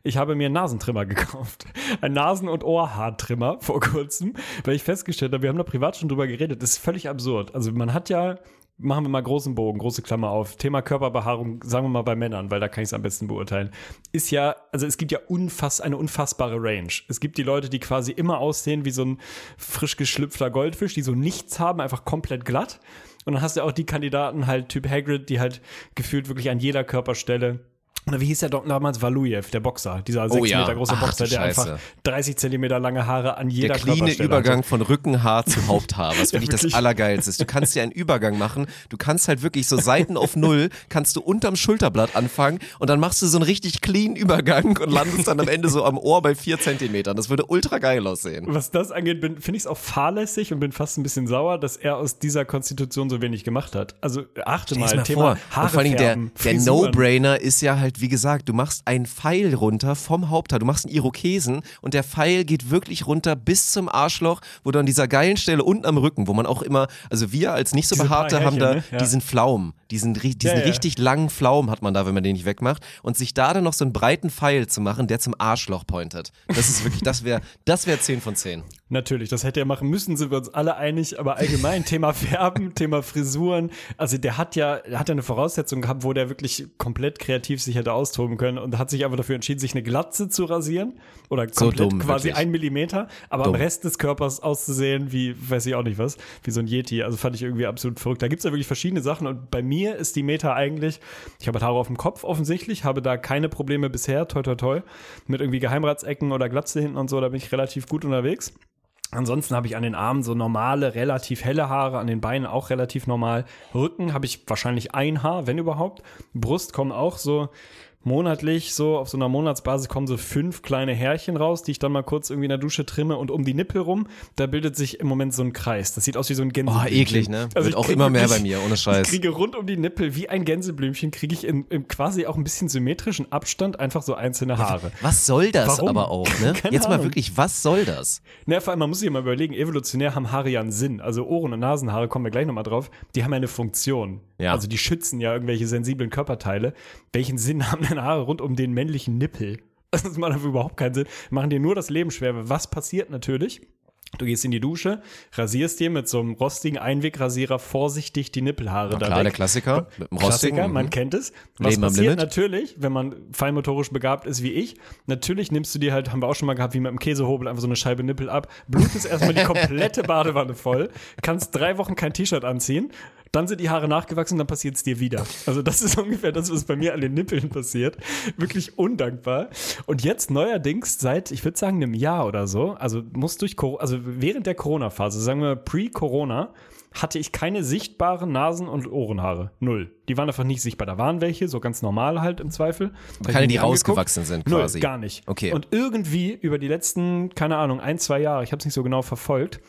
Ich habe mir einen Nasentrimmer gekauft. Ein Nasen- und Ohrhaartrimmer vor kurzem, weil ich festgestellt habe, wir haben da privat schon drüber geredet. Das ist völlig absurd. Also man hat ja machen wir mal großen Bogen, große Klammer auf. Thema Körperbehaarung, sagen wir mal bei Männern, weil da kann ich es am besten beurteilen. Ist ja, also es gibt ja unfass, eine unfassbare Range. Es gibt die Leute, die quasi immer aussehen wie so ein frisch geschlüpfter Goldfisch, die so nichts haben, einfach komplett glatt. Und dann hast du auch die Kandidaten halt Typ Hagrid, die halt gefühlt wirklich an jeder Körperstelle oder wie hieß der doch damals? Valujev, der Boxer. Dieser sechs Oh ja. Meter große Ach, Boxer, der Scheiße. einfach 30 Zentimeter lange Haare an jeder Der cleane Übergang hatte. von Rückenhaar zu Haupthaar, was *laughs* wirklich das. Allergeilste ist. Du kannst ja einen Übergang machen. Du kannst halt wirklich so Seiten auf Null, kannst du unterm Schulterblatt anfangen und dann machst du so einen richtig clean Übergang und landest dann am Ende so am Ohr bei vier Zentimetern. Das würde ultra geil aussehen. Was das angeht, finde ich es auch fahrlässig und bin fast ein bisschen sauer, dass er aus dieser Konstitution so wenig gemacht hat. Also achte mal, dir mal Thema vor. Haare und vor allem der, der. No-Brainer ist ja halt bedeutet, wie gesagt, du machst einen Pfeil runter vom Haupthaar, du machst einen Irokesen und der Pfeil geht wirklich runter bis zum Arschloch, wo du an dieser geilen Stelle unten am Rücken, wo man auch immer, also wir als nicht so Diese behaarte haben da ne? Ja. diesen Pflaum, diesen, diesen Ja, ja. richtig langen Pflaum hat man da, wenn man den nicht wegmacht und sich da dann noch so einen breiten Pfeil zu machen, der zum Arschloch pointet. Das ist wirklich, das wäre, das wäre 10 von 10. Natürlich, das hätte er machen müssen, sind wir uns alle einig, aber allgemein *laughs* Thema Färben, Thema Frisuren, also der hat ja, der hat ja eine Voraussetzung gehabt, wo der wirklich komplett kreativ sich hätte austoben können und hat sich einfach dafür entschieden, sich eine Glatze zu rasieren oder So komplett dumm, quasi wirklich. ein Millimeter, aber Dumm. am Rest des Körpers auszusehen wie, weiß ich auch nicht was, wie so ein Yeti, also fand ich irgendwie absolut verrückt. Da gibt's ja wirklich verschiedene Sachen und bei mir ist die Meta eigentlich, ich habe Haare auf dem Kopf offensichtlich, habe da keine Probleme bisher, toi toi toi, mit irgendwie Geheimratsecken oder Glatze hinten und so, da bin ich relativ gut unterwegs. Ansonsten habe ich an den Armen so normale, relativ helle Haare, an den Beinen auch relativ normal. Rücken habe ich wahrscheinlich ein Haar, wenn überhaupt. Brust kommen auch so monatlich, so auf so einer Monatsbasis kommen so fünf kleine Härchen raus, die ich dann mal kurz irgendwie in der Dusche trimme und um die Nippel rum, da bildet sich im Moment so ein Kreis. Das sieht aus wie so ein Oh, Gänseblümchen. eklig, ne? Also Wird ich auch immer mehr bei mir, ohne Ich Scheiß. kriege rund um die Nippel wie ein Gänseblümchen, kriege ich in, im quasi auch ein bisschen symmetrischen Abstand einfach so einzelne Haare. Was soll das Warum? aber auch, ne? *laughs* Keine Jetzt mal Ahnung. wirklich, was soll das? Na, vor allem, man muss sich mal überlegen, evolutionär haben Haare ja einen Sinn. Also Ohren- und Nasenhaare, kommen wir gleich nochmal drauf, die haben ja eine Funktion. Ja. Also die schützen ja irgendwelche sensiblen Körperteile. Welchen Sinn haben denn Haare rund um den männlichen Nippel? *laughs* Das macht einfach überhaupt keinen Sinn. Machen dir nur das Leben schwer. Was passiert natürlich? Du gehst in die Dusche, rasierst dir mit so einem rostigen Einwegrasierer vorsichtig die Nippelhaare Na da klar, weg. der Klassiker. Mit dem Klassiker, Rostigen. man kennt es. Was Leben passiert natürlich, wenn man feinmotorisch begabt ist wie ich? Natürlich nimmst du dir halt, haben wir auch schon mal gehabt, wie mit dem Käsehobel einfach so eine Scheibe Nippel ab, blutest erstmal die *laughs* komplette Badewanne voll, kannst drei Wochen kein T-Shirt anziehen, dann sind die Haare nachgewachsen, dann passiert es dir wieder. Also das ist *laughs* ungefähr das, was bei mir an den Nippeln passiert. Wirklich undankbar. Und jetzt neuerdings seit, ich würde sagen, einem Jahr oder so, also muss durch, Cor- also während der Corona-Phase, sagen wir pre-Corona, hatte ich keine sichtbaren Nasen- und Ohrenhaare. Null. Die waren einfach nicht sichtbar. Da waren welche, so ganz normal halt im Zweifel. Keine, die rausgewachsen sind Null, quasi. gar nicht. Okay. Und irgendwie über die letzten, keine Ahnung, ein, zwei Jahre, ich habe es nicht so genau verfolgt,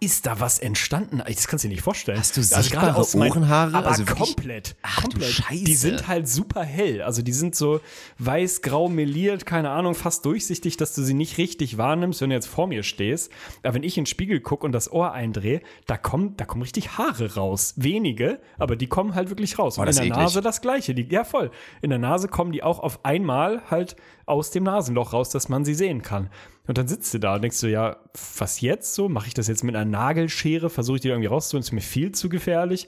ist da was entstanden? Das kannst du dir nicht vorstellen. Hast du Also gerade sichtbare aus meinen- Ohrenhaare? Aber Also komplett. Ach, komplett. Scheiße. Die sind halt super hell. Also die sind so weiß-grau meliert, keine Ahnung, fast durchsichtig, dass du sie nicht richtig wahrnimmst, wenn du jetzt vor mir stehst. Aber wenn ich in den Spiegel gucke und das Ohr eindrehe, da kommen, da kommen richtig Haare raus. Wenige, aber die kommen halt wirklich raus. und das in der eklig. Nase das Gleiche. Die, ja, voll. In der Nase kommen die auch auf einmal halt aus dem Nasenloch raus, dass man sie sehen kann. Und dann sitzt du da und denkst du, ja, was jetzt so? Mache ich das jetzt mit einer Nagelschere? Versuche ich die irgendwie rauszuholen? Ist mir viel zu gefährlich.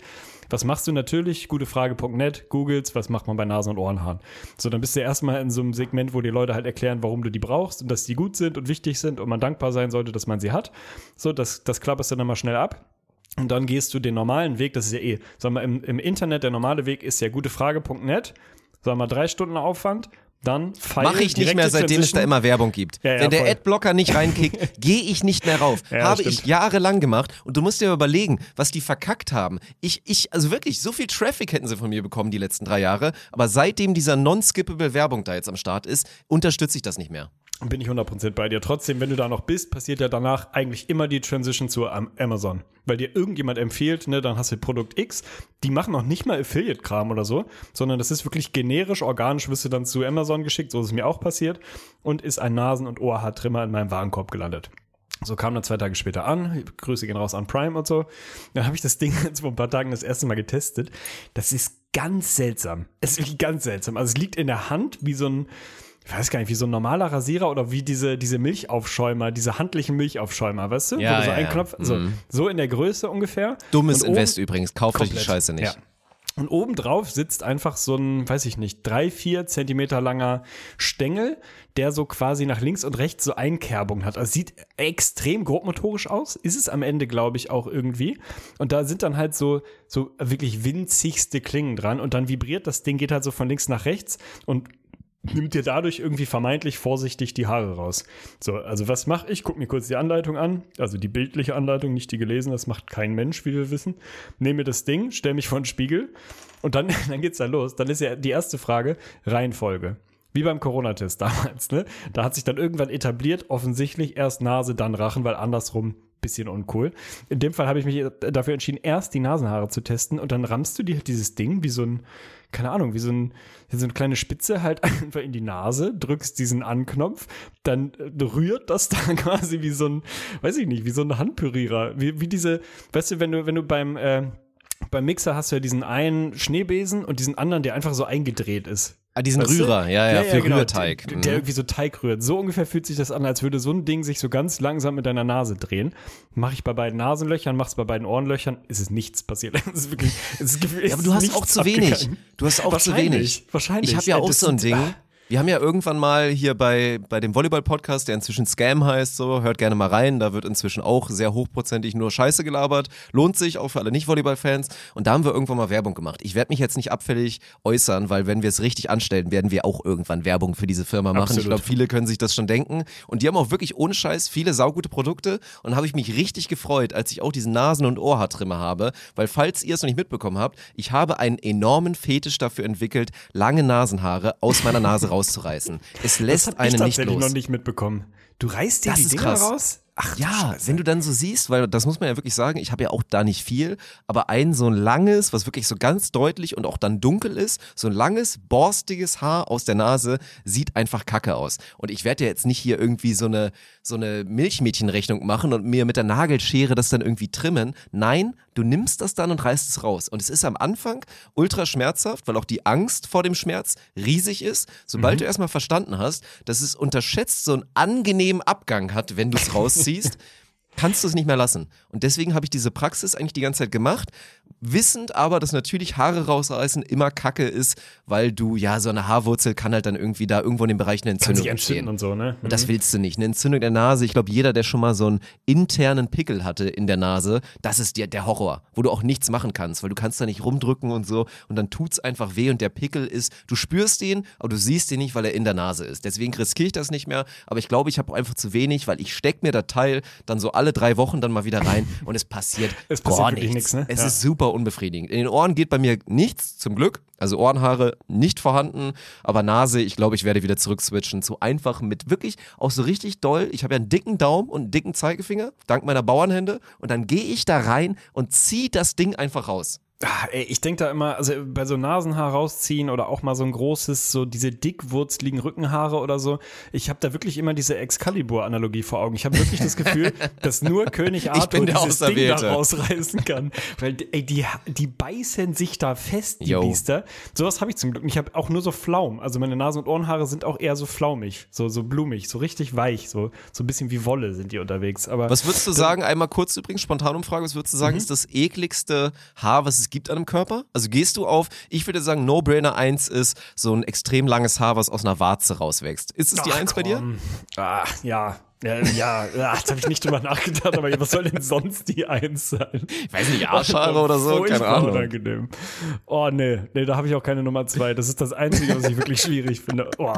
Was machst du natürlich? Gutefrage.net, googles, was macht man bei Nasen- und Ohrenhaaren? So, dann bist du erstmal in so einem Segment, wo die Leute halt erklären, warum du die brauchst und dass die gut sind und wichtig sind und man dankbar sein sollte, dass man sie hat. So, das, das klapperst du dann mal schnell ab. Und dann gehst du den normalen Weg, das ist ja eh, sagen wir, im, im Internet, der normale Weg ist ja gutefrage.net, sagen wir drei Stunden Aufwand, dann Pfeil, Mache ich nicht mehr, seitdem es da immer Werbung gibt. Ja, ja, Wenn der voll. Adblocker nicht reinkickt, *laughs* gehe ich nicht mehr rauf. Ja, Habe stimmt. ich jahrelang gemacht. Und du musst dir überlegen, was die verkackt haben. Ich, ich, also wirklich, so viel Traffic hätten sie von mir bekommen die letzten drei Jahre. Aber seitdem dieser non-skippable Werbung da jetzt am Start ist, unterstütze ich das nicht mehr. Bin ich 100% bei dir. Trotzdem, wenn du da noch bist, passiert ja danach eigentlich immer die Transition zu Am- Amazon. Weil dir irgendjemand empfiehlt, ne, dann hast du Produkt X. Die machen noch nicht mal Affiliate-Kram oder so, sondern das ist wirklich generisch, organisch wirst du dann zu Amazon geschickt. So ist es mir auch passiert. Und ist ein Nasen- und Ohrhaartrimmer in meinem Warenkorb gelandet. So kam dann zwei Tage später an. Grüße gehen raus an Prime und so. Dann habe ich das Ding *laughs* jetzt vor ein paar Tagen das erste Mal getestet. Das ist ganz seltsam. Es ist wirklich ganz seltsam. Also es liegt in der Hand wie so ein, ich weiß gar nicht, wie so ein normaler Rasierer oder wie diese, diese Milchaufschäumer, diese handlichen Milchaufschäumer, weißt du? Ja, Wo du so ja, einen ja. Knopf, so, Mhm. so in der Größe ungefähr. Dummes oben- Invest übrigens. Kauft euch die. Scheiße nicht. Ja. Und obendrauf sitzt einfach so ein, weiß ich nicht, drei, vier Zentimeter langer Stängel, der so quasi nach links und rechts so Einkerbungen hat. Also sieht extrem grobmotorisch aus. Ist es am Ende, glaube ich, auch irgendwie. Und da sind dann halt so, so wirklich winzigste Klingen dran. Und dann vibriert das Ding, geht halt so von links nach rechts und nimmt dir dadurch irgendwie vermeintlich vorsichtig die Haare raus. So, also was mache ich? Guck mir kurz die Anleitung an. Also die bildliche Anleitung, nicht die gelesene. Das macht kein Mensch, wie wir wissen. Nehme das Ding, stelle mich vor den Spiegel und dann, *laughs* dann geht's da los. Dann ist ja die erste Frage Reihenfolge. Wie beim Corona-Test *laughs* damals, ne? Da hat sich dann irgendwann etabliert, offensichtlich erst Nase, dann Rachen, weil andersrum bisschen uncool. In dem Fall habe ich mich dafür entschieden, erst die Nasenhaare zu testen und dann rammst du dir dieses Ding wie so ein, keine Ahnung, wie so, ein, wie so eine kleine Spitze halt *laughs* einfach in die Nase, drückst diesen Anknopf, dann äh, rührt das da *laughs* quasi wie so ein, weiß ich nicht, wie so ein Handpürierer. Wie, wie diese, weißt du, wenn du, wenn du beim, äh, beim Mixer hast du ja diesen einen Schneebesen und diesen anderen, der einfach so eingedreht ist. Ah, diesen Weißt? Rührer, ja, ja, für genau, Rührteig. Der, Mhm. der irgendwie so Teig rührt. So ungefähr fühlt sich das an, als würde so ein Ding sich so ganz langsam mit deiner Nase drehen. Mache ich bei beiden Nasenlöchern, mach's bei beiden Ohrenlöchern, ist es nichts passiert. *laughs* Es ist wirklich, es ist, Ja, aber du hast auch zu wenig. Du hast auch zu wenig. wahrscheinlich. Ich habe ja Ey, auch so ein Ding. Wir haben ja irgendwann mal hier bei, bei dem Volleyball-Podcast, der inzwischen Scam heißt, so, hört gerne mal rein. Da wird inzwischen auch sehr hochprozentig nur Scheiße gelabert. Lohnt sich auch für alle Nicht-Volleyball-Fans. Und da haben wir irgendwann mal Werbung gemacht. Ich werde mich jetzt nicht abfällig äußern, weil wenn wir es richtig anstellen, werden wir auch irgendwann Werbung für diese Firma machen. Ich Absolut. glaube, viele können sich das schon denken. Und die haben auch wirklich ohne Scheiß viele saugute Produkte. Und habe ich mich richtig gefreut, als ich auch diesen Nasen- und Ohrhaartrimmer habe. Weil falls ihr es noch nicht mitbekommen habt, ich habe einen enormen Fetisch dafür entwickelt, lange Nasenhaare aus meiner Nase rauszureißen. Es Das lässt hab ich einen nicht tatsächlich los. noch nicht mitbekommen. Du reißt dir Das die Dinger krass. raus? Ach, Ja, Scheiße. wenn du dann so siehst, weil das muss man ja wirklich sagen, ich habe ja auch da nicht viel, aber ein so ein langes, was wirklich so ganz deutlich und auch dann dunkel ist, so ein langes, borstiges Haar aus der Nase sieht einfach kacke aus. Und ich werde ja jetzt nicht hier irgendwie so eine, so eine Milchmädchenrechnung machen und mir mit der Nagelschere das dann irgendwie trimmen. Nein, du nimmst das dann und reißt es raus. Und es ist am Anfang ultra schmerzhaft, weil auch die Angst vor dem Schmerz riesig ist. Sobald du erstmal verstanden hast, dass es unterschätzt so einen angenehmen Abgang hat, wenn du es *laughs* rausziehst, kannst du es nicht mehr lassen. Und deswegen habe ich diese Praxis eigentlich die ganze Zeit gemacht, wissend aber, dass natürlich Haare rausreißen immer Kacke ist, weil du, ja, so eine Haarwurzel kann halt dann irgendwie da irgendwo in dem Bereich eine Kann Entzündung sich entzünden entstehen. und so, ne? Und das willst du nicht. Eine Entzündung der Nase, ich glaube, jeder, der schon mal so einen internen Pickel hatte in der Nase, das ist der, der Horror, wo du auch nichts machen kannst, weil du kannst da nicht rumdrücken und so und dann tut's einfach weh und der Pickel ist, du spürst den, aber du siehst ihn nicht, weil er in der Nase ist. Deswegen riskiere ich das nicht mehr, aber ich glaube, ich habe einfach zu wenig, weil ich steck mir das Teil dann so alle drei Wochen dann mal wieder rein und es passiert, *laughs* Es passiert gar nichts. nichts, ne? Es Ja. ist super unbefriedigend. In den Ohren geht bei mir nichts, zum Glück. Also Ohrenhaare nicht vorhanden, aber Nase, ich glaube, ich werde wieder zurückswitchen zu einfach mit wirklich auch so richtig doll. Ich habe ja einen dicken Daumen und einen dicken Zeigefinger, dank meiner Bauernhände. Und dann gehe ich da rein und ziehe das Ding einfach raus. Ah, ey, ich denke da immer, also bei so Nasenhaar rausziehen oder auch mal so ein großes, so diese dickwurzligen Rückenhaare oder so. Ich habe da wirklich immer diese Excalibur-Analogie vor Augen. Ich habe wirklich das Gefühl, *laughs* dass nur König Arthur dieses Ding da rausreißen kann. Weil ey, die, die beißen sich da fest, die Yo. Biester. Sowas habe ich zum Glück. Ich habe auch nur so Flaum. Also meine Nasen- und Ohrenhaare sind auch eher so flaumig, so, so blumig, so richtig weich, so, so ein bisschen wie Wolle sind die unterwegs. Aber Was würdest du sagen, einmal kurz übrigens, Spontanumfrage, was würdest du sagen, ist das ekligste Haar, was es gibt an einem Körper? Also gehst du auf, ich würde sagen, No-Brainer 1 ist so ein extrem langes Haar, was aus einer Warze rauswächst. Ist es die Ach, 1 bei dir? Ah, ja. Ja, ja, ja, jetzt habe ich nicht drüber nachgedacht, aber was soll denn sonst die Eins sein? Ich weiß nicht, *laughs* Arschhaare oder so, keine Ahnung. Unangenehm. Oh, nee, nee, da habe ich auch keine Nummer zwei. Das ist das Einzige, was ich wirklich schwierig finde. Oh,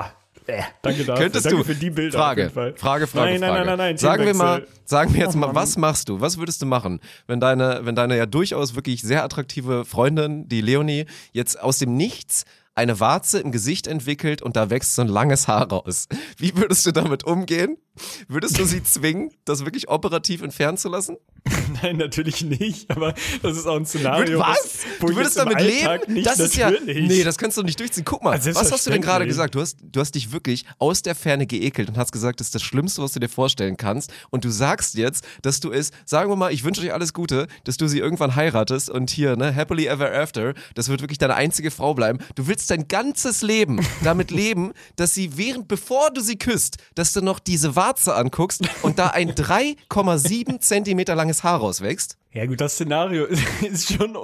äh, danke dafür. Könntest danke du für die Bilder Frage, auf jeden Fall. Frage, Frage, nein, Frage. Nein, nein, nein, nein. Sagen wir mal, sagen wir jetzt Oh, mal, was machst du? Was würdest du machen, wenn deine, wenn deine ja durchaus wirklich sehr attraktive Freundin, die Leonie, jetzt aus dem Nichts eine Warze im Gesicht entwickelt und da wächst so ein langes Haar raus. Wie würdest du damit umgehen? Würdest du sie zwingen, das wirklich operativ entfernen zu lassen? *laughs* Nein, natürlich nicht, aber das ist auch ein Szenario. Was? Du würdest damit leben? Nicht das ist ja. natürlich. Nee, das kannst du nicht durchziehen. Guck mal, Also was hast du denn gerade gesagt? Du hast, du hast dich wirklich aus der Ferne geekelt und hast gesagt, das ist das Schlimmste, was du dir vorstellen kannst. Und du sagst jetzt, dass du es, sagen wir mal, ich wünsche euch alles Gute, dass du sie irgendwann heiratest und hier, ne, happily ever after, das wird wirklich deine einzige Frau bleiben. Du willst dein ganzes Leben *laughs* damit leben, dass sie während, bevor du sie küsst, dass du noch diese Warze anguckst und da ein *laughs* 3,7 Zentimeter langes Haar rauswächst. Ja gut, das Szenario *laughs* ist, schon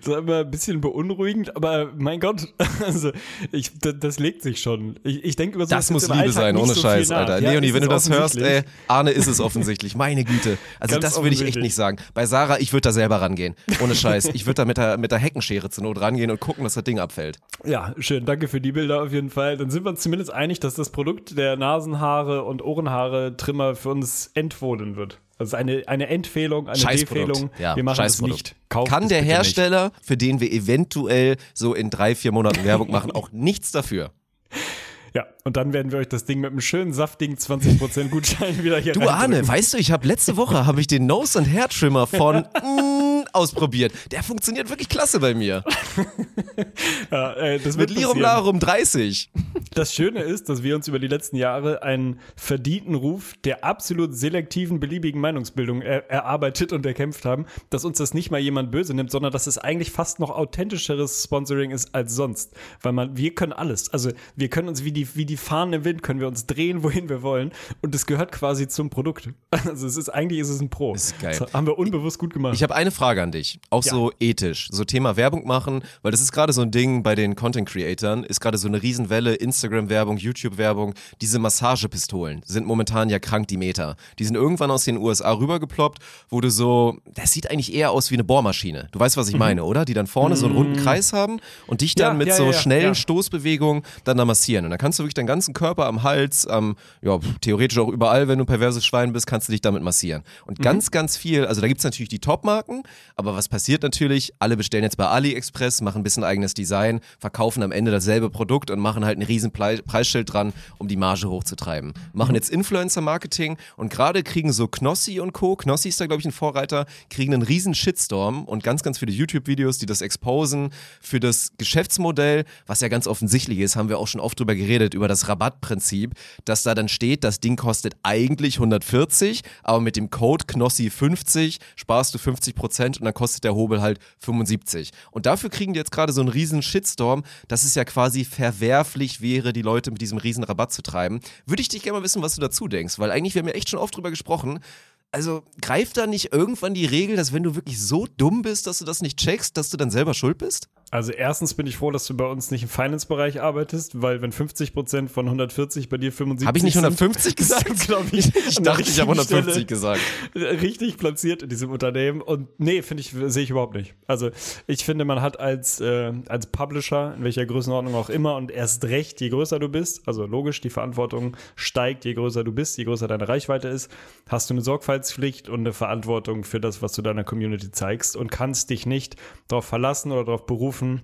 so immer ein bisschen beunruhigend, aber mein Gott, *laughs* also ich, das, das legt sich schon. Ich, ich denke über sowas Das muss Liebe Alltag sein, ohne so Scheiß. Alter. Ja, Leonie, wenn du das hörst, ey. Arne ist es *laughs* offensichtlich. Meine Güte. Also Ganz das würde ich echt nicht sagen. Bei Sarah, ich würde da selber rangehen. Ohne Scheiß. Ich würde da mit der, mit der Heckenschere zur Not rangehen und gucken, dass das Ding abfällt. Ja, schön, danke für die Bilder auf jeden Fall. Dann sind wir uns zumindest einig, dass das Produkt der Nasenhaare und Ohrenhaare-Trimmer für uns empfohlen wird. Also eine, eine Empfehlung, eine. Empfehlung. Ja, wir machen es nicht. Kauft Kann der bitte nicht. Hersteller, für den wir eventuell so in drei, vier Monaten Werbung machen, auch nichts dafür. *laughs* Ja, und dann werden wir euch das Ding mit einem schönen, saftigen 20% Gutschein wieder hier Du. Arne, weißt du, ich habe letzte Woche habe ich den Nose and Hair Trimmer von *laughs* mm, ausprobiert. Der funktioniert wirklich klasse bei mir. *laughs* Ja, äh, das Mit Lirum. Larum 30. Das Schöne ist, dass wir uns über die letzten Jahre einen verdienten Ruf der absolut selektiven, beliebigen Meinungsbildung er erarbeitet und erkämpft haben, dass uns das nicht mal jemand böse nimmt, sondern dass es eigentlich fast noch authentischeres Sponsoring ist als sonst. Weil man, wir können alles. Also wir können uns wie die, wie die Fahnen im Wind, können wir uns drehen, wohin wir wollen. Und es gehört quasi zum Produkt. *laughs* Also es ist, eigentlich ist es ein Pro. Das ist geil. Das haben wir unbewusst gut gemacht. Ich habe eine Frage an dich, auch Ja. so ethisch, so Thema Werbung machen, weil das ist gerade so ein Ding bei den Content Creatoren, ist gerade so eine Riesenwelle, Instagram-Werbung, YouTube-Werbung, diese Massagepistolen sind momentan ja krank die Meter. Die sind irgendwann aus den USA rübergeploppt, wo du so, das sieht eigentlich eher aus wie eine Bohrmaschine. Du weißt, was ich meine, oder? Die dann vorne so einen runden Kreis haben und dich dann Mhm. Ja, mit ja, so schnellen. Stoßbewegungen dann da massieren. Und dann kannst du wirklich deinen ganzen Körper am Hals, am, ja, theoretisch auch überall, wenn du ein perverses Schwein bist, kannst du dich damit massieren. Und Mhm. ganz, ganz viel, also da gibt's natürlich die Top-Marken, aber was passiert natürlich? Alle bestellen jetzt bei AliExpress, machen ein bisschen eigenes Design, verkaufen am Ende dasselbe Produkt und machen halt ein riesen Preisschild dran, um die Marge hochzutreiben. Mhm. Machen jetzt Influencer-Marketing und gerade kriegen so Knossi und Co., Knossi ist da glaube ich ein Vorreiter, kriegen einen riesen Shitstorm und ganz, ganz viele YouTube-Videos, die das exposen für das Geschäftsmodell, was ja ganz offensichtlich ist, haben wir auch schon oft drüber geredet, über das Rabattprinzip, dass da dann steht, das Ding kostet eigentlich 140, aber mit dem Code Knossi50 sparst du 50 Prozent und dann kostet der Hobel halt 75. Und dafür kriegen die jetzt gerade so einen riesen Shitstorm, dass es ja quasi verwerflich wäre, die Leute mit diesem riesen Rabatt zu treiben. Würde ich dich gerne mal wissen, was du dazu denkst, weil eigentlich, wir haben ja echt schon oft drüber gesprochen, also greift da nicht irgendwann die Regel, dass wenn du wirklich so dumm bist, dass du das nicht checkst, dass du dann selber schuld bist? Also erstens bin ich froh, dass du bei uns nicht im Finance-Bereich arbeitest, weil wenn 50% von 140 bei dir 75 Habe ich nicht sind, 150 *laughs* gesagt? bist du, glaub ich, Ich dachte, ich habe richtigen 150 Stelle gesagt. *laughs* Richtig platziert in diesem Unternehmen und nee, finde ich, sehe ich überhaupt nicht. Also ich finde, man hat als, äh, als Publisher, in welcher Größenordnung auch immer und erst recht, je größer du bist, also logisch, die Verantwortung steigt, je größer du bist, je größer deine Reichweite ist, hast du eine Sorgfaltspflicht und eine Verantwortung für das, was du deiner Community zeigst und kannst dich nicht darauf verlassen oder darauf berufen,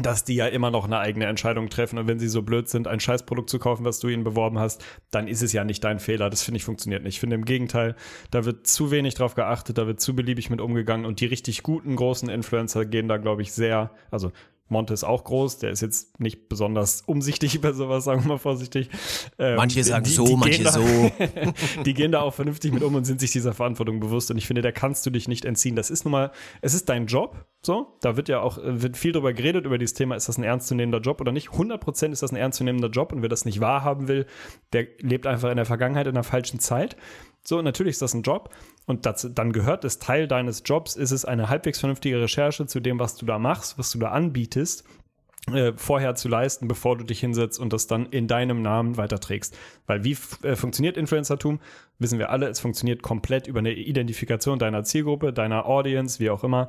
dass die ja immer noch eine eigene Entscheidung treffen und wenn sie so blöd sind, ein Scheißprodukt zu kaufen, was du ihnen beworben hast, dann ist es ja nicht dein Fehler. Das finde ich funktioniert nicht. Ich finde im Gegenteil, da wird zu wenig drauf geachtet, da wird zu beliebig mit umgegangen und die richtig guten großen Influencer gehen da, glaube ich, sehr, also Monte ist auch groß, der ist jetzt nicht besonders umsichtig *laughs* über sowas, sagen wir mal vorsichtig. Ähm, Manche sagen die- so, die manche da, so. *laughs* die gehen da auch vernünftig mit um und sind sich dieser Verantwortung bewusst. Und ich finde, da kannst du dich nicht entziehen. Das ist nun mal, es ist dein Job. So, da wird ja auch äh, wird viel drüber geredet über dieses Thema, ist das ein ernstzunehmender Job oder nicht? 100% ist das ein ernstzunehmender Job und wer das nicht wahrhaben will, der lebt einfach in der Vergangenheit in der falschen Zeit. So, natürlich ist das ein Job und das, dann gehört es Teil deines Jobs, ist es eine halbwegs vernünftige Recherche zu dem, was du da machst, was du da anbietest äh, vorher zu leisten, bevor du dich hinsetzt und das dann in deinem Namen weiterträgst. Weil wie äh, funktioniert Influencertum? Wissen wir alle, es funktioniert komplett über eine Identifikation deiner Zielgruppe, deiner Audience, wie auch immer,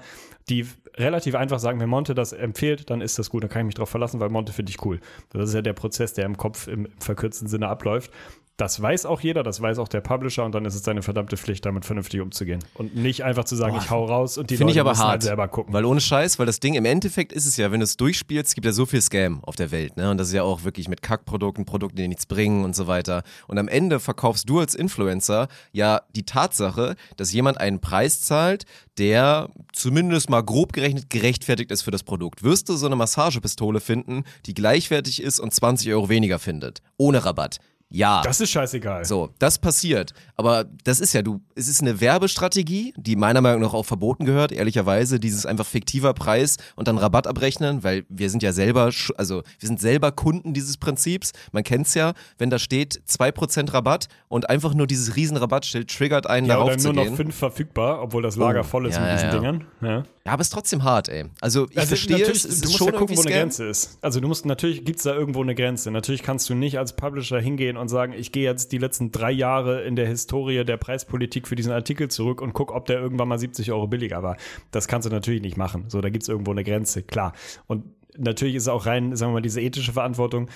die relativ einfach sagen, wenn Monte das empfiehlt, dann ist das gut, dann kann ich mich darauf verlassen, weil Monte finde ich cool. Das ist ja der Prozess, der im Kopf im verkürzten Sinne abläuft. Das weiß auch jeder, das weiß auch der Publisher und dann ist es seine verdammte Pflicht, damit vernünftig umzugehen. Und nicht einfach zu sagen, ich hau raus und die Finde Leute ich aber müssen halt hart. selber gucken. Weil ohne Scheiß, weil das Ding im Endeffekt ist es ja, wenn du es durchspielst, es gibt ja so viel Scam auf der Welt, ne? Und das ist ja auch wirklich mit Kackprodukten, Produkten, die nichts bringen und so weiter. Und am Ende verkaufst du als Influencer ja die Tatsache, dass jemand einen Preis zahlt, der zumindest mal grob gerechnet gerechtfertigt ist für das Produkt. Wirst du so eine Massagepistole finden, die gleichwertig ist und 20 Euro weniger findet. Ohne Rabatt. Ja. das ist scheißegal. So, das passiert. Aber das ist ja, du, es ist eine Werbestrategie, die meiner Meinung nach auch verboten gehört, ehrlicherweise, dieses einfach fiktiver Preis und dann Rabatt abrechnen, weil wir sind ja selber, also wir sind selber Kunden dieses Prinzips. Man kennt's ja, wenn da steht 2% Rabatt und einfach nur dieses riesen Rabattschild triggert einen Ja, darauf oder zu nur noch gehen. fünf verfügbar, obwohl das Lager Oh, voll ist ja, mit ja, diesen ja. Dingern. Ja. Ja, aber es ist trotzdem hart, ey. Also ich Also verstehe es, es du ist musst schon ja gucken, wo eine. Grenze ist. Also du musst natürlich gibt's da irgendwo eine Grenze. Natürlich kannst du nicht als Publisher hingehen und sagen, ich gehe jetzt die letzten drei Jahre in der Historie der Preispolitik für diesen Artikel zurück und guck, ob der irgendwann mal 70 Euro billiger war. Das kannst du natürlich nicht machen. So, da gibt's irgendwo eine Grenze, klar. Und natürlich ist es auch rein, sagen wir mal, diese ethische Verantwortung,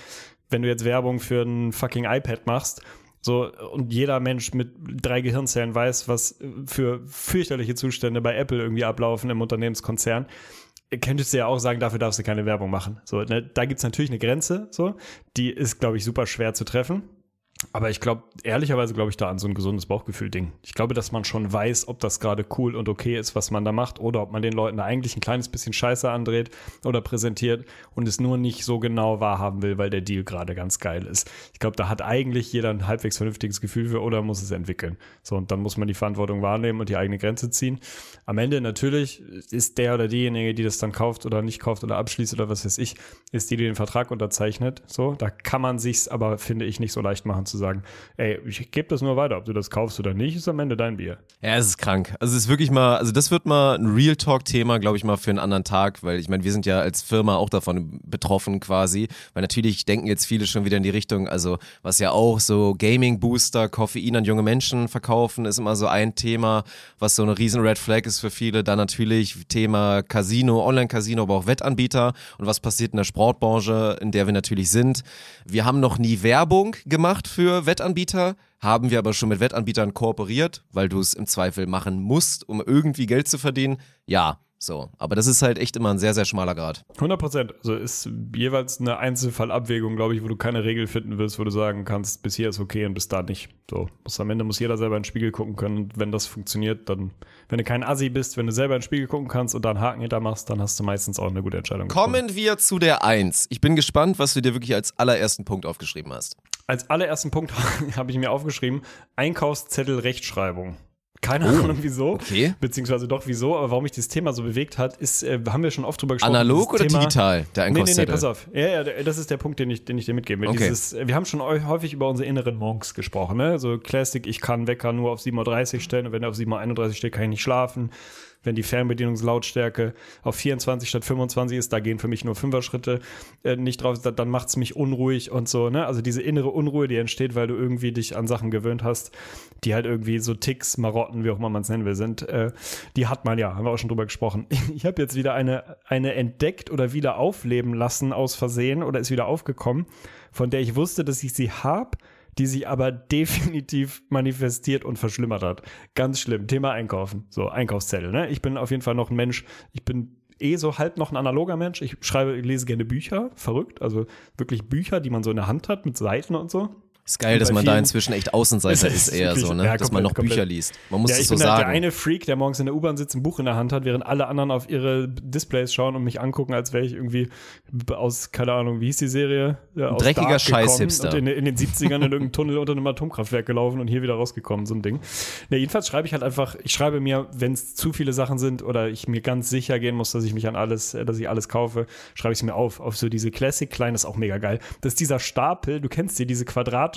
wenn du jetzt Werbung für ein fucking iPad machst, so, und jeder Mensch mit drei Gehirnzellen weiß, was für fürchterliche Zustände bei Apple irgendwie ablaufen im Unternehmenskonzern. Könntest du ja auch sagen, dafür darfst du keine Werbung machen. So, ne, da gibt's natürlich eine Grenze, so. Die ist, glaube ich, super schwer zu treffen. Aber ich glaube, ehrlicherweise glaube ich da an so ein gesundes Bauchgefühl-Ding. Ich glaube, dass man schon weiß, ob das gerade cool und okay ist, was man da macht, oder ob man den Leuten da eigentlich ein kleines bisschen Scheiße andreht oder präsentiert und es nur nicht so genau wahrhaben will, weil der Deal gerade ganz geil ist. Ich glaube, da hat eigentlich jeder ein halbwegs vernünftiges Gefühl für oder muss es entwickeln. So, und dann muss man die Verantwortung wahrnehmen und die eigene Grenze ziehen. Am Ende natürlich ist der oder diejenige, die das dann kauft oder nicht kauft oder abschließt oder was weiß ich, ist die, die den Vertrag unterzeichnet. So, da kann man sich's aber, finde ich, nicht so leicht machen zu sagen, ey, ich gebe das nur weiter, ob du das kaufst oder nicht, ist am Ende dein Bier. Ja, es ist krank. Also es ist wirklich mal, also das wird mal ein Real Talk-Thema, glaube ich mal, für einen anderen Tag, weil ich meine, wir sind ja als Firma auch davon betroffen quasi, weil natürlich denken jetzt viele schon wieder in die Richtung, also was ja auch so Gaming-Booster, Koffein an junge Menschen verkaufen, ist immer so ein Thema, was so eine riesen Red Flag ist für viele. Dann natürlich Thema Casino, Online-Casino, aber auch Wettanbieter und was passiert in der Sportbranche, in der wir natürlich sind. Wir haben noch nie Werbung gemacht für Wettanbieter, haben wir aber schon mit Wettanbietern kooperiert, weil du es im Zweifel machen musst, um irgendwie Geld zu verdienen. Ja, so. Aber das ist halt echt immer ein sehr, sehr schmaler Grad. 100 Prozent. Also ist jeweils eine Einzelfallabwägung, glaube ich, wo du keine Regel finden wirst, wo du sagen kannst, bis hier ist okay und bis da nicht. So. Bis am Ende muss jeder selber in den Spiegel gucken können. Und wenn das funktioniert, dann, wenn du kein Assi bist, wenn du selber in den Spiegel gucken kannst und da einen Haken hinter machst, dann hast du meistens auch eine gute Entscheidung. Kommen wir zu der Eins. Ich bin gespannt, was du dir wirklich als allerersten Punkt aufgeschrieben hast. Als allerersten Punkt *laughs* habe ich mir aufgeschrieben, Einkaufszettel Rechtschreibung. Keine Oh, Ahnung wieso, okay. beziehungsweise doch wieso, aber warum mich dieses Thema so bewegt hat, ist, äh, haben wir schon oft drüber gesprochen. Analog oder Thema, digital, der Nee, nee, nee, Einkaufszettel? pass auf. Ja, ja, das ist der Punkt, den ich, den ich dir mitgeben will. Okay. Dieses, äh, wir haben schon häufig über unsere inneren Monks gesprochen, ne? So Classic, ich kann Wecker nur auf 7.30 Uhr stellen und wenn er auf 7.31 Uhr steht, kann ich nicht schlafen. Wenn die Fernbedienungslautstärke auf 24 statt 25 ist, da gehen für mich nur Fünfer-Schritte äh, nicht drauf, da, dann macht es mich unruhig und so, ne? Also diese innere Unruhe, die entsteht, weil du irgendwie dich an Sachen gewöhnt hast, die halt irgendwie so Ticks, Marotten, wie auch immer man es nennen will, sind, äh, die hat man ja, haben wir auch schon drüber gesprochen. *laughs* Ich habe jetzt wieder eine, eine entdeckt oder wieder aufleben lassen aus Versehen oder ist wieder aufgekommen, von der ich wusste, dass ich sie habe, die sich aber definitiv manifestiert und verschlimmert hat. Ganz schlimm. Thema Einkaufen. So, Einkaufszettel, ne? Ich bin auf jeden Fall noch ein Mensch, ich bin eh so halb noch ein analoger Mensch. Ich schreibe, lese gerne Bücher, verrückt. Also wirklich Bücher, die man so in der Hand hat mit Seiten und so. Ist geil, dass man da inzwischen echt Außenseiter ist, ist eher wirklich- so, ne? ja, dass man noch komplett, Bücher komplett. liest. Man muss ja, ich so bin halt der sagen. eine Freak, der morgens in der U-Bahn sitzt, ein Buch in der Hand hat, während alle anderen auf ihre Displays schauen und mich angucken, als wäre ich irgendwie aus, keine Ahnung, wie hieß die Serie? Ja, aus dreckiger Scheiß-Hipster. Und in, in den *laughs* 70ern in irgendeinem Tunnel unter einem Atomkraftwerk gelaufen und hier wieder rausgekommen, so ein Ding. Ja, jedenfalls schreibe ich halt einfach, ich schreibe mir, wenn es zu viele Sachen sind oder ich mir ganz sicher gehen muss, dass ich mich an alles, äh, dass ich alles kaufe, schreibe ich es mir auf, auf so diese Classic klein, das ist auch mega geil. Das ist dieser Stapel, du kennst die, diese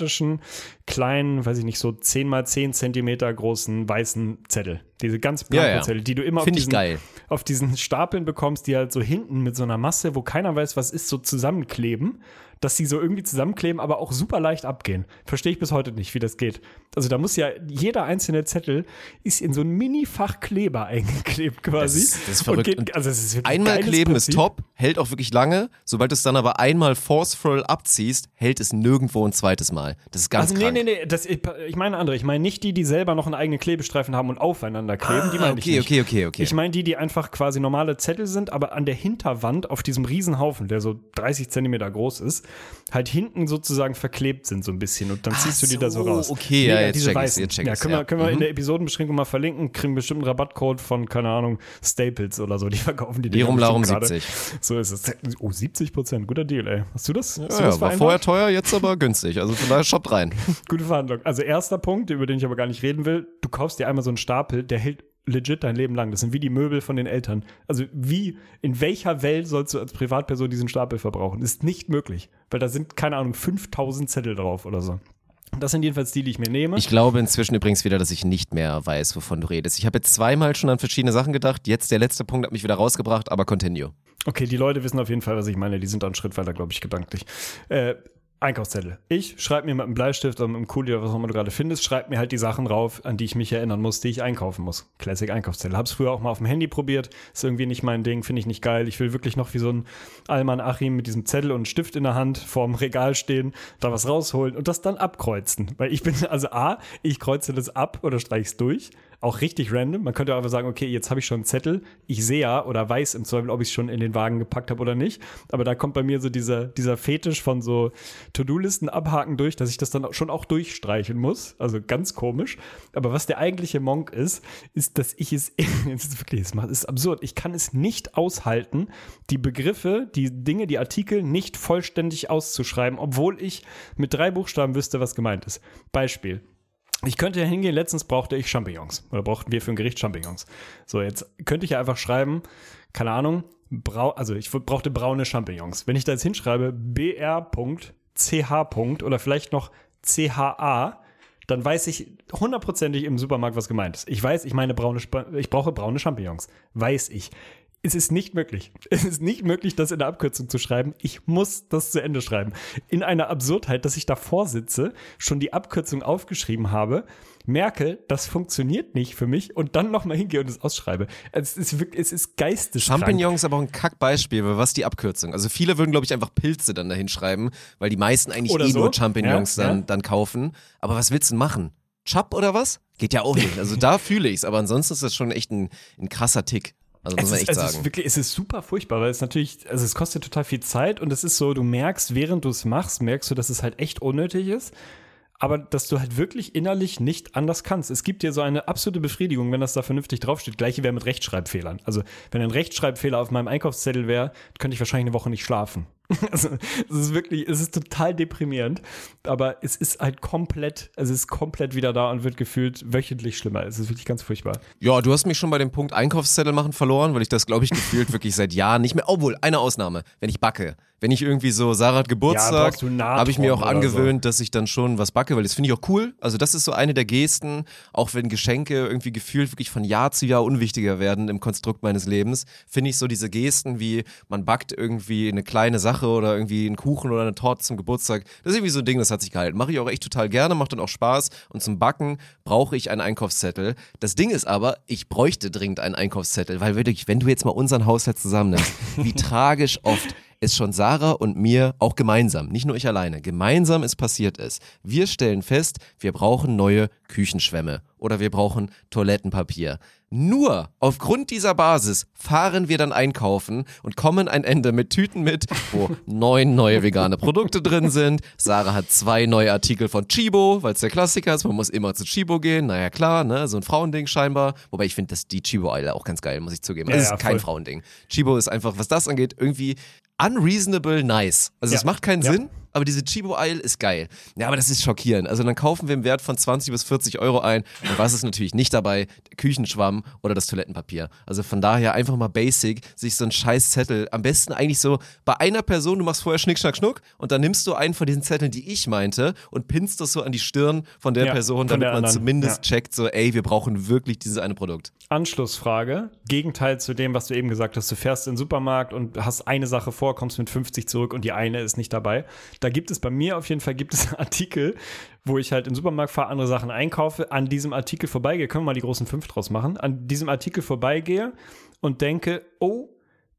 quadratischen, kleinen, weiß ich nicht, so 10 mal 10 Zentimeter großen weißen Zettel. Diese ganz blanken Ja, ja. Zettel, die du immer auf diesen, auf diesen Stapeln bekommst, die halt so hinten mit so einer Masse, wo keiner weiß, was ist, so zusammenkleben, dass sie so irgendwie zusammenkleben, aber auch super leicht abgehen. Verstehe ich bis heute nicht, wie das geht. Also da muss ja jeder einzelne Zettel ist in so ein Mini-Fach Kleber *laughs* eingeklebt quasi. Das ist- das ist verrückt. geht- also es ist Einmal kleben Prinzip. ist top, hält auch wirklich lange. Sobald du es dann aber einmal forceful abziehst, hält es nirgendwo ein zweites Mal. Das ist ganz Also nee, krank. nee, nee, das, ich, ich meine andere. Ich meine nicht die, die selber noch einen eigenen Klebestreifen haben und aufeinander kleben. die meine ich Ah, okay, nicht. okay, okay, okay. Ich meine die, die einfach quasi normale Zettel sind, aber an der Hinterwand auf diesem Riesenhaufen, der so 30 Zentimeter groß ist, halt hinten sozusagen verklebt sind so ein bisschen und dann ziehst du die da so so, raus. okay, ja, jetzt diese check weißen. jetzt check ja, können ja. wir, können wir in Mhm. der Episodenbeschränkung mal verlinken, kriegen bestimmt einen Rabattcode von, keine Ahnung, Staples oder so, die verkaufen die Dinger Larum bestimmt gerade. 70. So ist es. Oh, 70 Prozent, guter Deal, ey. Hast du das? Hast du Ja, das ja, war vorher teuer, jetzt aber günstig. Also von daher shoppt rein. *laughs* Gute Verhandlung. Also erster Punkt, über den ich aber gar nicht reden will, du kaufst dir einmal so einen Stapel, der hält legit dein Leben lang. Das sind wie die Möbel von den Eltern. Also wie, in welcher Welt sollst du als Privatperson diesen Stapel verbrauchen? Ist nicht möglich, weil da sind, keine Ahnung, 5000 Zettel drauf oder so. Das sind jedenfalls die, die ich mir nehme. Ich glaube inzwischen übrigens wieder, dass ich nicht mehr weiß, wovon du redest. Ich habe jetzt zweimal schon an verschiedene Sachen gedacht. Jetzt der letzte Punkt hat mich wieder rausgebracht, aber continue. Okay, die Leute wissen auf jeden Fall, was ich meine. Die sind da einen Schritt weiter, glaube ich, gedanklich. Äh, Einkaufszettel. Ich schreibe mir mit einem Bleistift oder mit einem Kuli oder was auch immer du gerade findest, schreib mir halt die Sachen drauf, an die ich mich erinnern muss, die ich einkaufen muss. Classic Einkaufszettel. Hab's früher auch mal auf dem Handy probiert. Ist irgendwie nicht mein Ding, finde ich nicht geil. Ich will wirklich noch wie so ein Alman Achim mit diesem Zettel und Stift in der Hand vorm Regal stehen, da was rausholen und das dann abkreuzen. Weil ich bin, also A, ich kreuze das ab oder streich's durch. Auch richtig random. Man könnte einfach sagen, okay, jetzt habe ich schon einen Zettel. Ich sehe ja oder weiß im Zweifel, ob ich es schon in den Wagen gepackt habe oder nicht. Aber da kommt bei mir so dieser, dieser Fetisch von so To-Do-Listen abhaken durch, dass ich das dann schon auch durchstreichen muss. Also ganz komisch. Aber was der eigentliche Monk ist, ist, dass ich es, *laughs* es ist wirklich, es ist absurd. Ich kann es nicht aushalten, die Begriffe, die Dinge, die Artikel nicht vollständig auszuschreiben, obwohl ich mit drei Buchstaben wüsste, was gemeint ist. Beispiel. Ich könnte ja hingehen, letztens brauchte ich Champignons. Oder brauchten wir für ein Gericht Champignons. So, jetzt könnte ich ja einfach schreiben, keine Ahnung, brau also ich brauchte braune Champignons. Wenn ich da jetzt hinschreibe, br.ch. oder vielleicht noch CHA, dann weiß ich hundertprozentig im Supermarkt, was gemeint ist. Ich weiß, ich meine braune, ich brauche braune Champignons. Weiß ich es ist nicht möglich. *laughs* Es ist nicht möglich, das in der Abkürzung zu schreiben. Ich muss das zu Ende schreiben. In einer Absurdheit, dass ich davor sitze, schon die Abkürzung aufgeschrieben habe, merke, das funktioniert nicht für mich und dann nochmal hingehe und es ausschreibe. Es ist wirklich, es ist geisteskrank. Champignons ist aber auch ein Kackbeispiel, weil was die Abkürzung? Also viele würden, glaube ich, einfach Pilze dann dahin schreiben, weil die meisten eigentlich Oder eh so. nur Champignons Ja, dann, ja. dann kaufen. Aber was willst du denn machen? Chap oder was? Geht ja auch nicht. Also da fühle ich's, aber ansonsten ist das schon echt ein, ein krasser Tick. Also muss Es man ist, echt es sagen. ist wirklich, es ist super furchtbar, weil es natürlich, also es kostet total viel Zeit und es ist so, du merkst, während du es machst, merkst du, dass es halt echt unnötig ist. Aber dass du halt wirklich innerlich nicht anders kannst. Es gibt dir so eine absolute Befriedigung, wenn das da vernünftig draufsteht. Gleiche wäre mit Rechtschreibfehlern. Also, wenn ein Rechtschreibfehler auf meinem Einkaufszettel wäre, könnte ich wahrscheinlich eine Woche nicht schlafen. *laughs* Also, es ist wirklich, es ist total deprimierend. Aber es ist halt komplett, also es ist komplett wieder da und wird gefühlt wöchentlich schlimmer. Es ist wirklich ganz furchtbar. Ja, du hast mich schon bei dem Punkt Einkaufszettel machen verloren, weil ich das, glaube ich, gefühlt *laughs* wirklich seit Jahren nicht mehr. Obwohl, eine Ausnahme, wenn ich backe. Wenn ich irgendwie so, Sarah hat Geburtstag, Natron habe ich mir auch angewöhnt, dass ich dann schon was backe, weil das finde ich auch cool. Also das ist so eine der Gesten, auch wenn Geschenke irgendwie gefühlt wirklich von Jahr zu Jahr unwichtiger werden im Konstrukt meines Lebens, finde ich so diese Gesten wie, man backt irgendwie eine kleine Sache oder irgendwie einen Kuchen oder eine Torte zum Geburtstag. Das ist irgendwie so ein Ding, das hat sich gehalten. Mache ich auch echt total gerne, macht dann auch Spaß. Und zum Backen brauche ich einen Einkaufszettel. Das Ding ist aber, ich bräuchte dringend einen Einkaufszettel, weil wirklich, wenn du jetzt mal unseren Haushalt zusammennimmst, *laughs* wie tragisch oft es schon Sarah und mir auch gemeinsam, nicht nur ich alleine, gemeinsam es passiert ist. Wir stellen fest, wir brauchen neue Küchenschwämme oder wir brauchen Toilettenpapier. Nur aufgrund dieser Basis fahren wir dann einkaufen und kommen ein Ende mit Tüten mit, wo neun neue vegane Produkte drin sind. Sarah hat zwei neue Artikel von Chibo, weil es der Klassiker ist. Man muss immer zu Chibo gehen. Naja, klar, ne? So ein Frauending scheinbar. Wobei ich finde, dass die Chibo-Eile auch ganz geil, muss ich zugeben. Ja, Das ja, ist kein voll. Frauending. Chibo ist einfach, was das angeht, irgendwie unreasonable nice. Also Ja. es macht keinen Ja. Sinn, aber diese Chibo Eil ist geil. Ja, aber das ist schockierend. Also dann kaufen wir im Wert von 20 bis 40 Euro ein. Und was ist natürlich nicht dabei? Der Küchenschwamm oder das Toilettenpapier. Also von daher einfach mal basic, sich so einen scheiß Zettel, am besten eigentlich so bei einer Person, du machst vorher Schnick, Schnack, Schnuck und dann nimmst du einen von diesen Zetteln, die ich meinte und pinnst das so an die Stirn von der Ja, Person, damit der man zumindest Ja. checkt, so ey, wir brauchen wirklich dieses eine Produkt. Anschlussfrage. Gegenteil zu dem, was du eben gesagt hast. Du fährst in den Supermarkt und hast eine Sache vor, kommst mit 50 zurück und die eine ist nicht dabei. Da gibt es bei mir auf jeden Fall gibt es *laughs* Artikel, wo ich halt in den Supermarkt fahre, andere Sachen einkaufe, an diesem Artikel vorbeigehe. Können wir mal die großen fünf draus machen? An diesem Artikel vorbeigehe und denke, oh,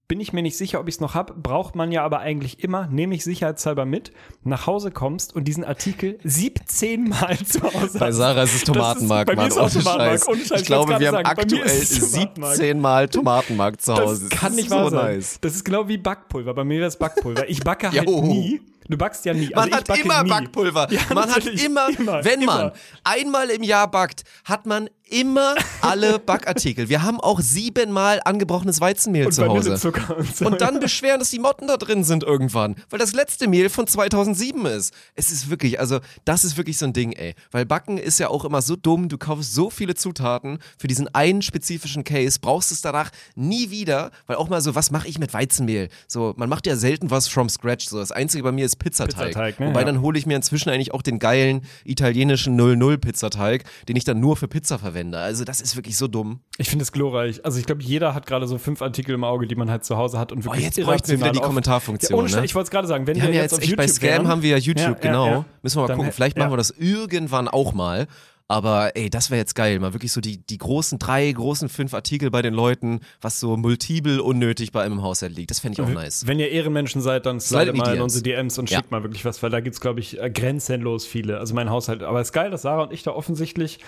bin ich mir nicht sicher, ob ich es noch habe. Braucht man ja aber eigentlich immer, nehme ich sicherheitshalber mit, nach Hause kommst und diesen Artikel 17 Mal zu Hause Bei. Sarah ist es Das Tomatenmark, bei mir Mann, ist Tomatenmark, Scheiß. Scheiß. Ich glaube, wir haben sagen, aktuell ist es Tomatenmark. 17 Mal Tomatenmark zu Hause. Das kann ist nicht so wahr sein. nice. Das ist genau wie Backpulver. Bei mir wäre es Backpulver. Ich backe *laughs* halt nie. Du backst ja nie. Man Also ich hat immer nie. Backpulver. Ja, man hat immer, Immer, wenn man immer. einmal im Jahr backt, hat man immer alle Backartikel. Wir haben auch siebenmal angebrochenes Weizenmehl Und zu Hause. Vanillezucker und so. Und dann beschweren, dass die Motten da drin sind irgendwann, weil das letzte Mehl von 2007 ist. Es ist wirklich, also das ist wirklich so ein Ding, ey. Weil Backen ist ja auch immer so dumm, du kaufst so viele Zutaten für diesen einen spezifischen Case, brauchst es danach nie wieder, weil auch mal so, was mache ich mit Weizenmehl? So, man macht ja selten was from scratch, so das einzige bei mir ist Pizzateig. Pizzateig, ne? Wobei Ja. dann hole ich mir inzwischen eigentlich auch den geilen italienischen 00 Pizzateig, den ich dann nur für Pizza verwende. Also das ist wirklich so dumm. Ich finde es glorreich. Also ich glaube, jeder hat gerade so fünf Artikel im Auge, die man halt zu Hause hat und wirklich jetzt bräuchten wir wieder die auf- Kommentarfunktion, Ja, ohne ne? Ich wollte es gerade sagen, wenn Wir wir, ja jetzt jetzt auf echt bei Scam wären, haben wir ja YouTube, Ja, genau. Müssen wir mal Dann gucken. Vielleicht machen wir das irgendwann auch mal. Aber ey, das wäre jetzt geil. Mal wirklich so die, die großen drei, großen fünf Artikel bei den Leuten, was so multiple unnötig bei einem im Haushalt liegt. Das fände ich auch nice. Wenn ihr Ehrenmenschen seid, dann Slidet mal in unsere DMs und Ja. schickt mal wirklich was, weil da gibt's glaube ich, äh, grenzenlos viele. Also mein Haushalt. Aber es ist geil, dass Sarah und ich da offensichtlich,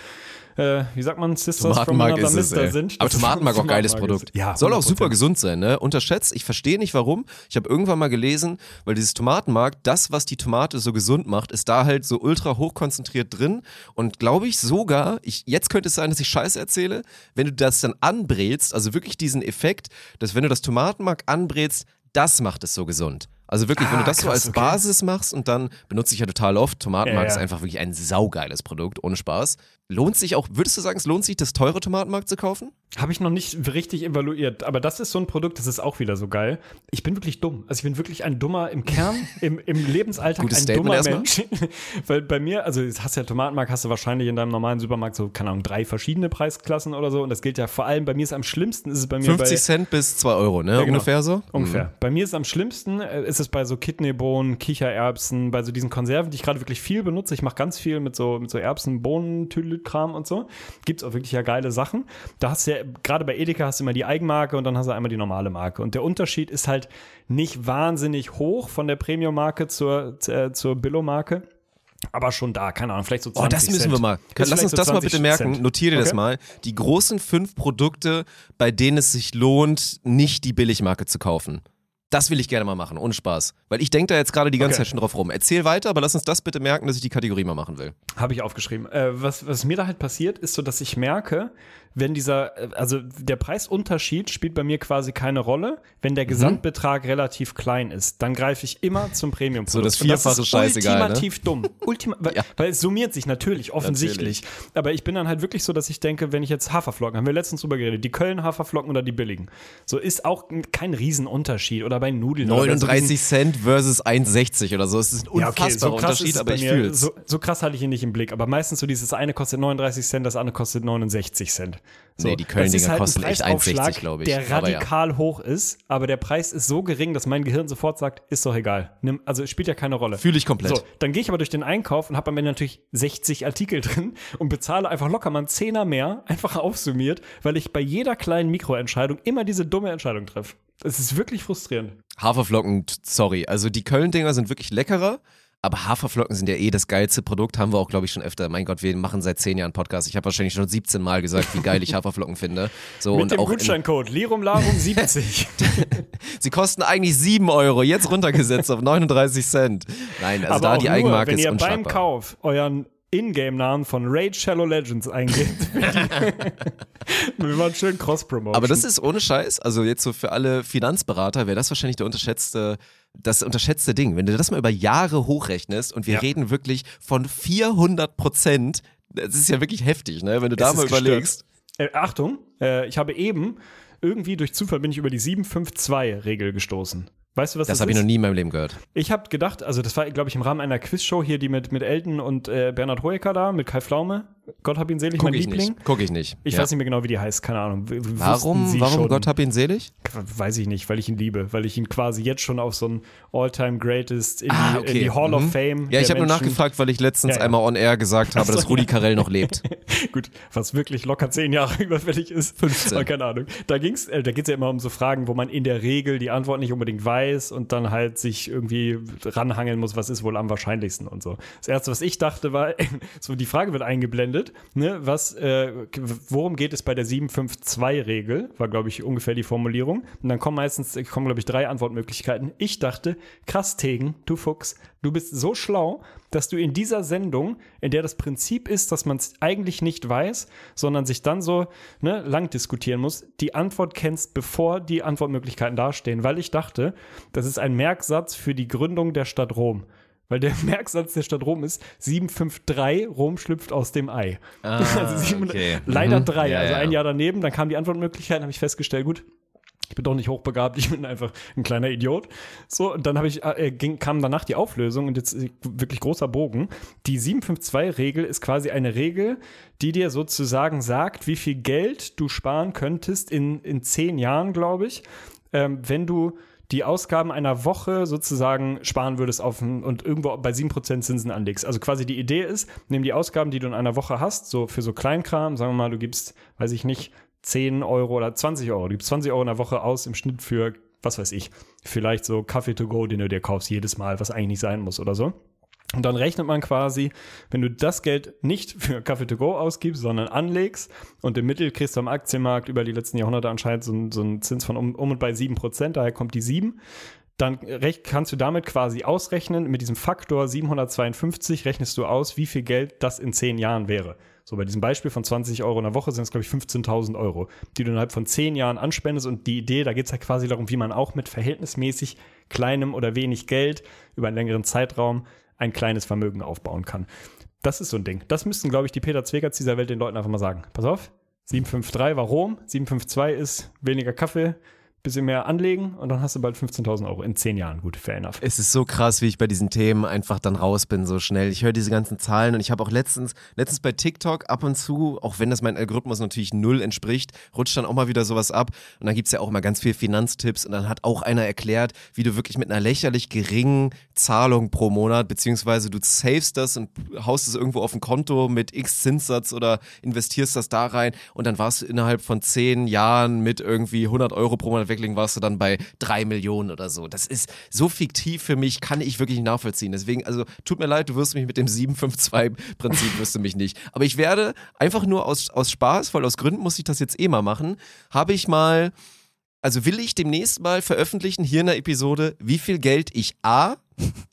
äh, wie sagt man, Sisters from another ist es, Mister sind. Aber Tomatenmark auch geiles Produkt. Ja, Soll auch 100%. super gesund sein, ne? Unterschätzt. Ich verstehe nicht warum. Ich habe irgendwann mal gelesen, weil dieses Tomatenmark, das, was die Tomate so gesund macht, ist da halt so ultra hoch konzentriert drin. Und glaube ich sogar, ich, jetzt könnte es sein, dass ich Scheiße erzähle, wenn du das dann anbrätst, also wirklich diesen Effekt, dass wenn du das Tomatenmark anbrätst, das macht es so gesund. Also wirklich, wenn Ah, du das so krass, als okay. Basis machst und dann benutze ich ja total oft, Tomatenmark Ja, ja. ist einfach wirklich ein saugeiles Produkt, ohne Spaß. Lohnt sich auch, würdest du sagen, es lohnt sich, das teure Tomatenmark zu kaufen? Habe ich noch nicht richtig evaluiert, aber das ist so ein Produkt, das ist auch wieder so geil. Ich bin wirklich dumm. Also ich bin wirklich ein dummer im Kern, *laughs* im, im Lebensalltag Gutes ein Statement dummer erstmal. Mensch. *laughs* Weil bei mir, also jetzt hast du ja Tomatenmark, hast du wahrscheinlich in deinem normalen Supermarkt so, keine Ahnung, drei verschiedene Preisklassen oder so. Und das gilt ja vor allem, bei mir ist am schlimmsten, ist es bei mir 50 bei, Cent bis 2 Euro, ne? genau. Ungefähr so? Ungefähr. Bei mir ist es am schlimmsten, äh, ist es bei so Kidneybohnen, Kichererbsen, bei so diesen Konserven, die ich gerade wirklich viel benutze. Ich mache ganz viel mit so, mit so Erbsen, Bohnen, Tüdelkram und so. Gibt's auch wirklich ja geile Sachen. Da hast du ja, gerade bei Edeka hast du immer die Eigenmarke und dann hast du einmal die normale Marke. Und der Unterschied ist halt nicht wahnsinnig hoch von der Premium-Marke zur, äh, zur Billo-Marke. Aber schon da, keine Ahnung, vielleicht so 20 Oh, das müssen Cent. wir mal. Ist Lass uns so das mal 20 bitte merken. Cent. Notiere dir das Okay. mal. Die großen fünf Produkte, bei denen es sich lohnt, nicht die Billigmarke zu kaufen. Das will ich gerne mal machen, ohne Spaß. Weil ich denke da jetzt gerade die ganze Okay. Zeit schon drauf rum. Erzähl weiter, aber lass uns das bitte merken, dass ich die Kategorie mal machen will. Habe ich aufgeschrieben. Äh, was, was mir da halt passiert, ist so, dass ich merke, wenn dieser, äh, also der Preisunterschied spielt bei mir quasi keine Rolle, wenn Mhm. der Gesamtbetrag relativ klein ist. Dann greife ich immer zum premium So das Vierfache ist scheißegal, ne? Ultimativ dumm. *laughs* Ultima weil, Ja. weil es summiert sich natürlich, offensichtlich. Aber ich bin dann halt wirklich so, dass ich denke, wenn ich jetzt Haferflocken, haben wir letztens drüber geredet, die Köln-Haferflocken oder die billigen. So ist auch kein Riesenunterschied. Oder bei Nudeln. oder bei so 39 Cent versus 1,60 oder so. Es ist ein ja, unfassbarer okay, so krass Unterschied, aber ich mir. fühl's. So, so krass hatte ich ihn nicht im Blick. Aber meistens so dieses eine kostet 39 Cent, das andere kostet 69 Cent. So, Nee, die Köln-Dinger halt kosten echt Preisaufschlag, 1,60, glaub ich. Der Aber ja. radikal hoch ist, aber der Preis ist so gering, dass mein Gehirn sofort sagt, ist doch egal. Nimm, also spielt ja keine Rolle. Fühle ich komplett. So, dann gehe ich aber durch den Einkauf und habe am Ende natürlich 60 Artikel *laughs* drin und bezahle einfach locker mal einen Zehner mehr, einfach aufsummiert, weil ich bei jeder kleinen Mikroentscheidung immer diese dumme Entscheidung treffe. Das ist wirklich frustrierend. Haferflocken, sorry. Also die Köln-Dinger sind wirklich leckerer, aber Haferflocken sind ja eh das geilste Produkt, haben wir auch, glaube ich, schon öfter. Mein Gott, wir machen seit zehn Jahren Podcast. Ich habe wahrscheinlich schon 17 Mal gesagt, wie geil ich *laughs* Haferflocken finde. So, Mit und dem auch in, Gutscheincode Lirum Larum 70. *laughs* sie kosten eigentlich 7 Euro, jetzt runtergesetzt auf 39 Cent. Nein, also Aber da die nur, Eigenmarke wenn ist ihr beim unschlagbar. Kauf euren Ingame-Namen von Raid Shallow Legends eingebt. *laughs* Wir machen schön Cross-Promotion. Aber das ist ohne Scheiß, also jetzt so für alle Finanzberater wäre das wahrscheinlich der unterschätzte, das unterschätzte Ding. Wenn du das mal über Jahre hochrechnest und wir Ja. reden wirklich von 400 Prozent, das ist ja wirklich heftig, ne? Wenn du da Es mal ist gestört. überlegst. Äh, Achtung, äh, ich habe eben irgendwie durch Zufall bin ich über die 752-Regel gestoßen. Weißt du, was das, Das habe ich noch nie in meinem Leben gehört. Ich habe gedacht, also das war, glaube ich, im Rahmen einer Quizshow hier, die mit, mit Elton und äh, Bernhard Hoeker da, mit Kai Pflaume. Gott hab ihn selig, Guck mein ich Liebling. nicht. Guck ich nicht. Ich ja. weiß nicht mehr genau, wie die heißt, keine Ahnung. W- Warum, Sie warum schon? Gott hab ihn selig? Weiß ich nicht, weil ich ihn liebe, weil ich ihn quasi jetzt schon auf so ein All-Time Greatest in, Ah, die, okay. in die Hall Mhm. of Fame. Ja, ich habe nur nachgefragt, weil ich letztens Ja, ja. einmal on air gesagt habe, so, dass Rudi. Carell noch lebt. *laughs* Gut, was wirklich locker zehn Jahre *laughs* überfällig ist. 15. Aber keine Ahnung. Da ging's, äh, da geht's ja immer um so Fragen, wo man in der Regel die Antwort nicht unbedingt weiß und dann halt sich irgendwie ranhangeln muss, was ist wohl am wahrscheinlichsten und so. Das erste, was ich dachte, war, *laughs* so die Frage wird eingeblendet, ne, was, äh, worum geht es bei der 752-Regel? War, glaube ich, ungefähr die Formulierung. Und dann kommen meistens, kommen, glaube ich, drei Antwortmöglichkeiten. Ich dachte, krass, Tegen, du Fuchs, du bist so schlau, dass du in dieser Sendung, in der das Prinzip ist, dass man es eigentlich nicht weiß, sondern sich dann so ne, lang diskutieren muss, die Antwort kennst, bevor die Antwortmöglichkeiten dastehen. Weil ich dachte, das ist ein Merksatz für die Gründung der Stadt Rom. Weil der *laughs* Merksatz der Stadt Rom ist 753, Rom schlüpft aus dem Ei. *laughs* also 700, Ah, okay. leider Mhm. drei. Ja, also ja. ein Jahr daneben, dann kamen die Antwortmöglichkeiten, habe ich festgestellt, gut, ich bin doch nicht hochbegabt, *laughs* ich bin einfach ein kleiner Idiot. So, und dann habe ich, äh, ging, kam danach die Auflösung und jetzt äh, wirklich großer Bogen. Die 752-Regel ist quasi eine Regel, die dir sozusagen sagt, wie viel Geld du sparen könntest in, in zehn Jahren, glaube ich, ähm, wenn du die Ausgaben einer Woche sozusagen sparen würdest auf und irgendwo bei 7% Zinsen anlegst. Also quasi die Idee ist, nimm die Ausgaben, die du in einer Woche hast, so für so Kleinkram, sagen wir mal, du gibst, weiß ich nicht, 10 Euro oder 20 Euro, du gibst 20 Euro in der Woche aus im Schnitt für, was weiß ich, vielleicht so Kaffee to go, den du dir kaufst jedes Mal, was eigentlich nicht sein muss oder so. Und dann rechnet man quasi, wenn du das Geld nicht für Kaffee to go ausgibst, sondern anlegst und im Mittel kriegst du am Aktienmarkt über die letzten Jahrhunderte anscheinend so, so einen Zins von um, um und bei 7%, daher kommt die 7, dann recht, kannst du damit quasi ausrechnen, mit diesem Faktor 752 rechnest du aus, wie viel Geld das in 10 Jahren wäre. So bei diesem Beispiel von 20 Euro in der Woche sind es, glaube ich, 15.000 Euro, die du innerhalb von 10 Jahren anspendest. Und die Idee, da geht es ja quasi darum, wie man auch mit verhältnismäßig kleinem oder wenig Geld über einen längeren Zeitraum ein kleines Vermögen aufbauen kann. Das ist so ein Ding. Das müssten, glaube ich, die Peter Zwegerts dieser Welt den Leuten einfach mal sagen. Pass auf, 753 war Rom, 752 ist weniger Kaffee, bisschen mehr anlegen und dann hast du bald 15.000 Euro in 10 Jahren. Gut, fair enough. Es ist so krass, wie ich bei diesen Themen einfach dann raus bin so schnell. Ich höre diese ganzen Zahlen und ich habe auch letztens, letztens bei TikTok ab und zu, auch wenn das mein Algorithmus natürlich null entspricht, rutscht dann auch mal wieder sowas ab. Und dann gibt es ja auch mal ganz viel Finanztipps und dann hat auch einer erklärt, wie du wirklich mit einer lächerlich geringen Zahlung pro Monat, beziehungsweise du savest das und haust es irgendwo auf ein Konto mit X Zinssatz oder investierst das da rein und dann warst du innerhalb von 10 Jahren mit irgendwie 100 Euro pro Monat weglegen, warst du dann bei 3 Millionen oder so. Das ist so fiktiv für mich, kann ich wirklich nicht nachvollziehen. Deswegen, also tut mir leid, du wirst mich mit dem 752-Prinzip, *laughs* wirst du mich nicht. Aber ich werde einfach nur aus, aus Spaß, weil aus Gründen muss ich das jetzt eh mal machen, habe ich mal also will ich demnächst mal veröffentlichen hier in der Episode, wie viel Geld ich A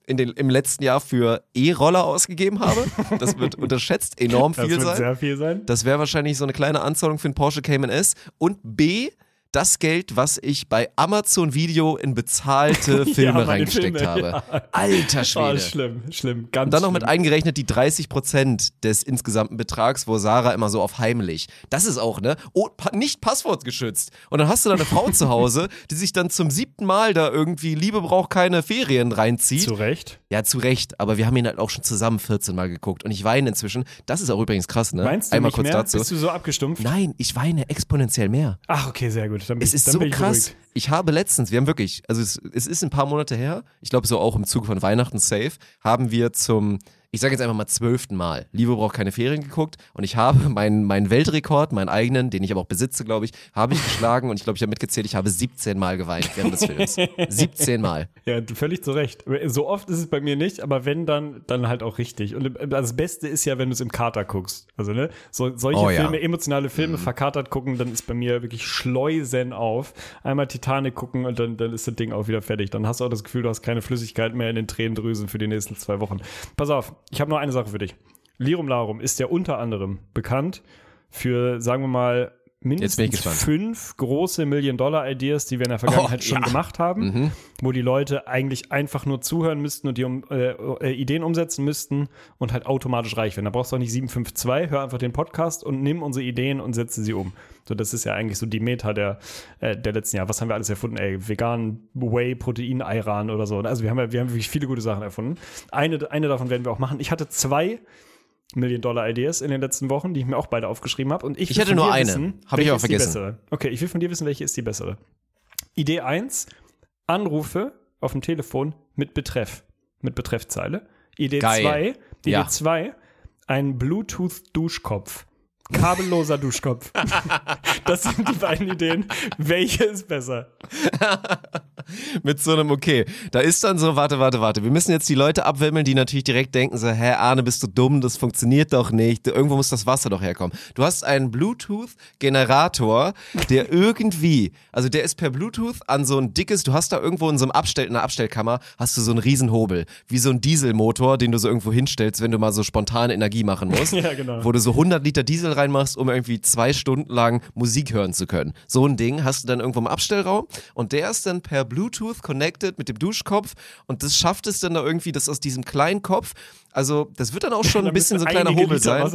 in den, im letzten Jahr für E-Roller ausgegeben habe. Das wird *laughs* unterschätzt enorm viel das wird sein. sehr viel sein. Das wäre wahrscheinlich so eine kleine Anzahlung für einen Porsche Cayman S. Und B, das Geld, was ich bei Amazon Video in bezahlte *laughs* Filme meine reingesteckt Filme, habe. ja. Alter Oh, Schwede. schlimm, schlimm, ganz Und dann noch mit eingerechnet die 30 Prozent des insgesamten Betrags, wo Sarah immer so auf heimlich. Das ist auch, ne? Oh, nicht passwortgeschützt. Und dann hast du da eine Frau zu Hause, *laughs* die sich dann zum siebten Mal da irgendwie Liebe braucht keine Ferien reinzieht. Zu Recht. ja, zu Recht. Aber wir haben ihn halt auch schon zusammen 14 Mal geguckt. Und ich weine inzwischen. Das ist auch übrigens krass, ne? Meinst du Einmal nicht kurz mehr? dazu. Bist du so abgestumpft? Nein, ich weine exponentiell mehr. Ach, okay, sehr gut. Dann bin Es ist dann so ich krass. beruhigt. Ich habe letztens, wir haben wirklich, also es, es ist ein paar Monate her, ich glaube so auch im Zuge von Weihnachten safe, haben wir zum, ich sage jetzt einfach mal zwölften Mal, Liebe braucht keine Ferien geguckt und ich habe *laughs* meinen meinen Weltrekord, meinen eigenen, den ich aber auch besitze, glaube ich, habe ich geschlagen und ich glaube, ich habe mitgezählt, ich habe 17 Mal geweint während des Films. *laughs* 17 Mal. Ja, völlig zu Recht. So oft ist es bei mir nicht, aber wenn, dann, dann halt auch richtig. Und das Beste ist ja, wenn du es im Kater guckst. Also, ne, so, solche Oh ja. Filme, emotionale Filme verkatert gucken, dann ist bei mir wirklich Schleusen auf. Einmal Titanic gucken und dann, dann ist das Ding auch wieder fertig. Dann hast du auch das Gefühl, du hast keine Flüssigkeit mehr in den Tränendrüsen für die nächsten zwei Wochen. Pass auf, ich habe noch eine Sache für dich. Lirum Larum ist ja unter anderem bekannt für, sagen wir mal, mindestens fünf große Million-Dollar-Ideas, die wir in der Vergangenheit Oh, schon ja. gemacht haben, wo die Leute eigentlich einfach nur zuhören müssten und die um, äh, äh, Ideen umsetzen müssten und halt automatisch reich werden. Da brauchst du auch nicht 752, hör einfach den Podcast und nimm unsere Ideen und setze sie um. So, das ist ja eigentlich so die Meta der, äh, der letzten Jahre. Was haben wir alles erfunden? Ey, vegan Whey, Protein, Ayran oder so. Also wir haben ja, wir haben wirklich viele gute Sachen erfunden. Eine, eine davon werden wir auch machen. Ich hatte zwei Million-Dollar-Ideas in den letzten Wochen, die ich mir auch beide aufgeschrieben habe. Und ich, Ich von nur eine. Wissen, Hab ich die vergessen. Okay, ich will von dir wissen, welche ist die bessere. Idee 1, Anrufe auf dem Telefon mit Betreff, mit Betreffzeile. Idee Geil. 2, Idee Ja. 2, ein Bluetooth-Duschkopf. Kabelloser Duschkopf. *laughs* das sind die beiden Ideen. Welche ist besser? *laughs* Mit so einem, okay, da ist dann so, warte, warte, warte. Wir müssen jetzt die Leute abwimmeln, die natürlich direkt denken so, hä, Arne, bist du dumm, das funktioniert doch nicht. Irgendwo muss das Wasser doch herkommen. Du hast einen Bluetooth-Generator, der irgendwie, also der ist per Bluetooth an so ein dickes, du hast da irgendwo in so einem Abstell, in einer Abstellkammer, hast du so einen Riesenhobel, wie so ein Dieselmotor, den du so irgendwo hinstellst, wenn du mal so spontane Energie machen musst. *laughs* Ja, genau. Wo du so 100 Liter Diesel reinmachst, um irgendwie zwei Stunden lang Musik hören zu können. So ein Ding hast du dann irgendwo im Abstellraum und der ist dann per Bluetooth connected mit dem Duschkopf und das schafft es dann da irgendwie, dass aus diesem kleinen Kopf, also das wird dann auch schon Da *laughs* ein bisschen so ein kleiner Hobel sein.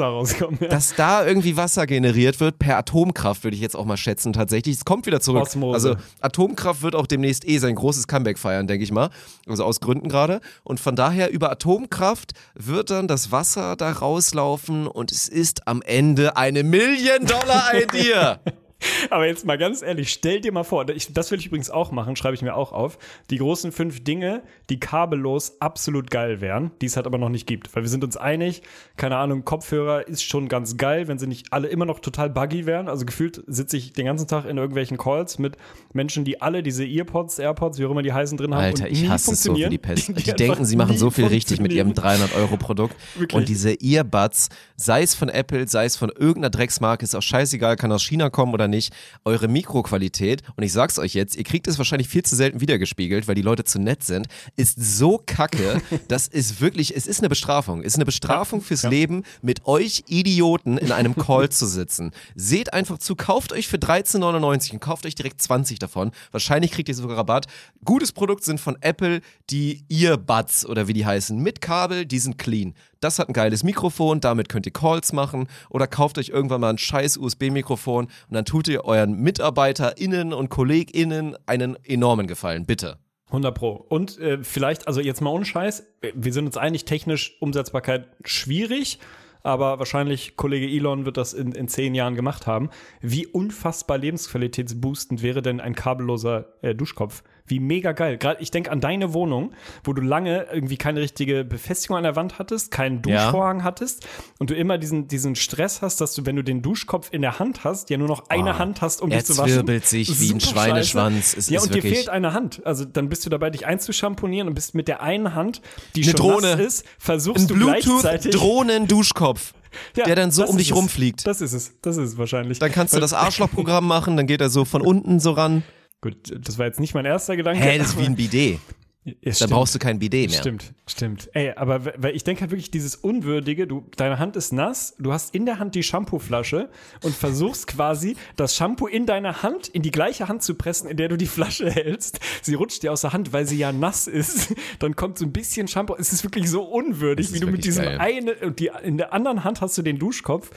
Ja. Dass da irgendwie Wasser generiert wird per Atomkraft, würde ich jetzt auch mal schätzen, tatsächlich. Es kommt wieder zurück. Osmose. Also Atomkraft wird auch demnächst eh sein großes Comeback feiern, denke ich mal. Also aus Gründen gerade. Und von daher über Atomkraft wird dann das Wasser da rauslaufen und es ist am Ende eine Million-Dollar-Idee. *laughs* *laughs* Aber jetzt mal ganz ehrlich, stell dir mal vor, ich, das will ich übrigens auch machen, schreibe ich mir auch auf, die großen fünf Dinge, die kabellos absolut geil wären, die es halt aber noch nicht gibt. Weil wir sind uns einig, keine Ahnung, Kopfhörer ist schon ganz geil, wenn sie nicht alle immer noch total buggy wären. Also gefühlt sitze ich den ganzen Tag in irgendwelchen Calls mit Menschen, die alle diese Earpods, AirPods, wie auch immer die heißen drin haben. Alter, und ich nie hasse es so funktionieren. die Pest. *laughs* Die, einfach denken, sie machen so viel richtig mit ihrem funktionieren. 300-Euro-Produkt. *laughs* Wirklich. Und diese Earbuds, sei es von Apple, sei es von irgendeiner Drecksmarke, ist auch scheißegal, kann aus China kommen oder nicht. Eure Mikroqualität, und ich sag's euch jetzt, ihr kriegt es wahrscheinlich viel zu selten wiedergespiegelt, weil die Leute zu nett sind, ist so kacke. *laughs* das ist wirklich, es ist eine Bestrafung. Es ist eine Bestrafung fürs Leben, mit euch Idioten in einem Call zu sitzen. Seht einfach zu, kauft euch für 13,99 und kauft euch direkt 20 davon. Wahrscheinlich kriegt ihr sogar Rabatt. Gutes Produkt sind von Apple die Earbuds oder wie die heißen. Mit Kabel, die sind clean. Das hat ein geiles Mikrofon, damit könnt ihr Calls machen oder kauft euch irgendwann mal ein scheiß USB-Mikrofon und dann tut ihr euren MitarbeiterInnen und KollegInnen einen enormen Gefallen. Bitte. 100 Pro. Und äh, vielleicht, also jetzt mal ohne Scheiß, wir sind uns einig, technisch Umsetzbarkeit schwierig, aber wahrscheinlich Kollege Elon wird das in, in zehn Jahren gemacht haben. Wie unfassbar lebensqualitätsboostend wäre denn ein kabelloser äh, Duschkopf? Wie mega geil. Gerade ich denke an deine Wohnung, wo du lange irgendwie keine richtige Befestigung an der Wand hattest, keinen Ja. Duschvorhang hattest und du immer diesen, diesen Stress hast, dass du, wenn du den Duschkopf in der Hand hast, ja nur noch eine Oh, Hand hast, um er dich zu waschen. zwirbelt sich wie ein Super Schweineschwanz. Es ja, und dir fehlt eine Hand. Also dann bist du dabei, dich einzuschamponieren und bist mit der einen Hand, die Eine schon Drohne. ist, versuchst Ein du gleichzeitig Bluetooth-Drohnen-Duschkopf, Ja, der dann so um dich es. rumfliegt. Das ist es. Das ist es wahrscheinlich. Dann kannst du das Arschlochprogramm machen, dann geht er so von unten so ran. Gut, das war jetzt nicht mein erster Gedanke. Hä, das ist wie ein Bidet. Ja, Da stimmt. brauchst du kein Bidet mehr. Stimmt, stimmt. Ey, aber weil ich denke halt wirklich dieses Unwürdige, du, deine Hand ist nass, du hast in der Hand die Shampooflasche und versuchst *laughs* quasi das Shampoo in deine Hand, in die gleiche Hand zu pressen, in der du die Flasche hältst. Sie rutscht dir aus der Hand, weil sie ja nass ist. *laughs* Dann kommt so ein bisschen Shampoo. Es ist wirklich so unwürdig, wie du mit diesem geil. eine, und die, in der anderen Hand hast du den Duschkopf.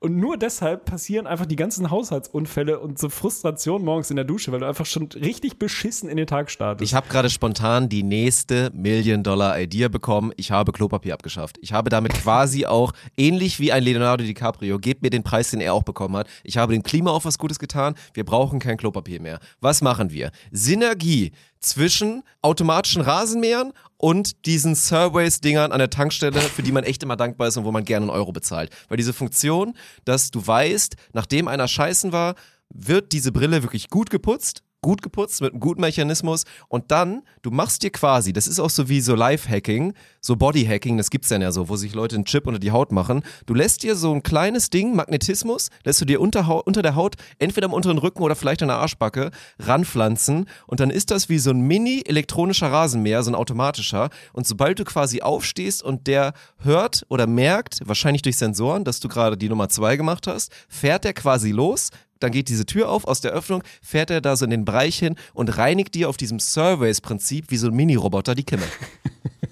Und nur deshalb passieren einfach die ganzen Haushaltsunfälle und so Frustration morgens in der Dusche, weil du einfach schon richtig beschissen in den Tag startest. Ich habe gerade spontan die nächste Million-Dollar-Idee bekommen. Ich habe Klopapier abgeschafft. Ich habe damit quasi auch, ähnlich wie ein Leonardo DiCaprio, gebt mir den Preis, den er auch bekommen hat. Ich habe dem Klima auch was Gutes getan. Wir brauchen kein Klopapier mehr. Was machen wir? Synergie zwischen automatischen Rasenmähern und diesen Surveys-Dingern an der Tankstelle, für die man echt immer dankbar ist und wo man gerne einen Euro bezahlt. Weil diese Funktion, dass du weißt, nachdem einer scheißen war, wird diese Brille wirklich gut geputzt, gut geputzt mit einem guten Mechanismus. Und dann, du machst dir quasi, das ist auch so wie so Life-Hacking, so Body-Hacking, das gibt's dann ja so, wo sich Leute einen Chip unter die Haut machen. Du lässt dir so ein kleines Ding, Magnetismus, lässt du dir unter, unter der Haut, entweder am unteren Rücken oder vielleicht an der Arschbacke, ranpflanzen. Und dann ist das wie so ein mini-elektronischer Rasenmäher, so ein automatischer. Und sobald du quasi aufstehst und der hört oder merkt, wahrscheinlich durch Sensoren, dass du gerade die Nummer zwei gemacht hast, fährt der quasi los, dann geht diese Tür auf, aus der Öffnung fährt er da so in den Bereich hin und reinigt dir auf diesem Surveys-Prinzip wie so ein Mini-Roboter die Kimme. *laughs*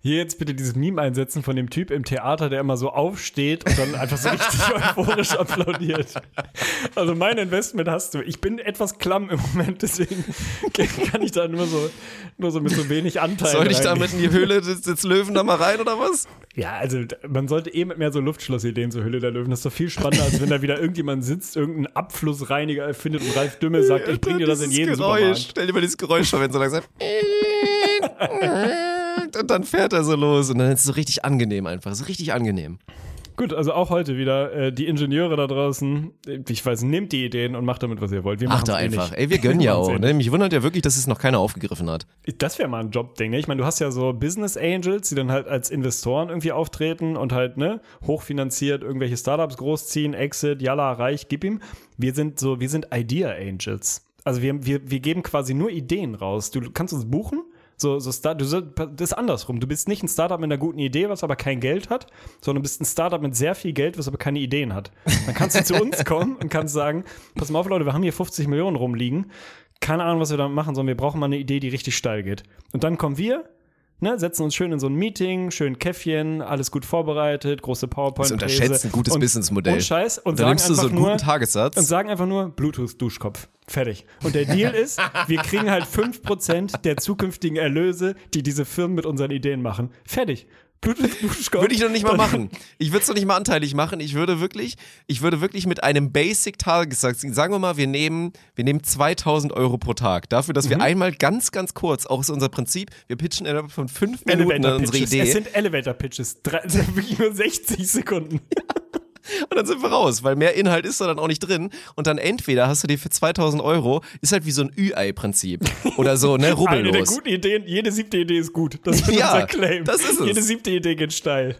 Hier jetzt bitte dieses Meme einsetzen von dem Typ im Theater, der immer so aufsteht und dann einfach so richtig *laughs* euphorisch applaudiert. Also mein Investment hast du. Ich bin etwas klamm im Moment, deswegen kann ich da nur so, nur so mit so wenig Anteil. Soll ich da reingehen. mit in die Höhle des, des Löwen da mal rein oder was? Ja, also man sollte eh mit mehr so Luftschlossideen zur Hülle der Löwen. Das ist doch viel spannender, als wenn da wieder irgendjemand sitzt, irgendein Abflussreiniger erfindet und Ralf Dümmel sagt, ich bring dir das in jeden Geräusch. Supermarkt. Stell dir mal dieses Geräusch vor, wenn so langsam *laughs* *laughs* und dann fährt er so los und dann ist es so richtig angenehm einfach, so richtig angenehm. Gut, also auch heute wieder äh, die Ingenieure da draußen, äh, ich weiß, nehmt die Ideen und macht damit, was ihr wollt. Wir Macht er eh einfach. Ey, wir gönnen *laughs* ja auch. eh Ne? Mich wundert ja wirklich, dass es noch keiner aufgegriffen hat. Das wäre mal ein Jobding, ne? Ich meine, du hast ja so Business Angels, die dann halt als Investoren irgendwie auftreten und halt, ne, hochfinanziert irgendwelche Startups großziehen, Exit, Yalla, reich, gib ihm. Wir sind so, wir sind Idea Angels. Also wir, wir, wir geben quasi nur Ideen raus. Du kannst uns buchen. So, so Start, du, das ist andersrum. Du bist nicht ein Startup mit einer guten Idee, was aber kein Geld hat, sondern du bist ein Startup mit sehr viel Geld, was aber keine Ideen hat. Dann kannst du zu *laughs* uns kommen und kannst sagen, pass mal auf, Leute, wir haben hier 50 Millionen rumliegen. Keine Ahnung, was wir damit machen, sondern wir brauchen mal eine Idee, die richtig steil geht. Und dann kommen wir, ne, setzen uns schön in so ein Meeting, schön Käffchen, alles gut vorbereitet, große powerpoint Das unterschätzt ein gutes Businessmodell. Und Scheiß. Und Da sagen nimmst du so einen nur, guten Tagessatz. und sagen einfach nur Bluetooth-Duschkopf. Fertig. Und der Deal ist, wir kriegen halt 5% der zukünftigen Erlöse, die diese Firmen mit unseren Ideen machen. Fertig. Bluetooth Duschkopf. Würde ich noch nicht mal machen. Ich würde es noch nicht mal anteilig machen. Ich würde wirklich, ich würde wirklich mit einem Basic-Tagessatz, sagen wir mal, wir nehmen, wir nehmen 2000 Euro pro Tag. Dafür, dass Mhm. wir einmal ganz, ganz kurz, auch ist unser Prinzip, wir pitchen innerhalb von fünf Minuten Elevator unsere. Idee. Es sind Elevator Pitches. Drei, es *laughs* sind wirklich nur 60 Sekunden. Und dann sind wir raus, weil mehr Inhalt ist da dann auch nicht drin. Und dann entweder hast du dir für 2000 Euro, ist halt wie so ein Ü-Ei-Prinzip. Oder so, ne, *laughs* Eine der rubbellos. guten Ideen, jede siebte Idee ist gut. Das ist *laughs* Ja, unser Claim. das ist es. Jede siebte Idee geht steil.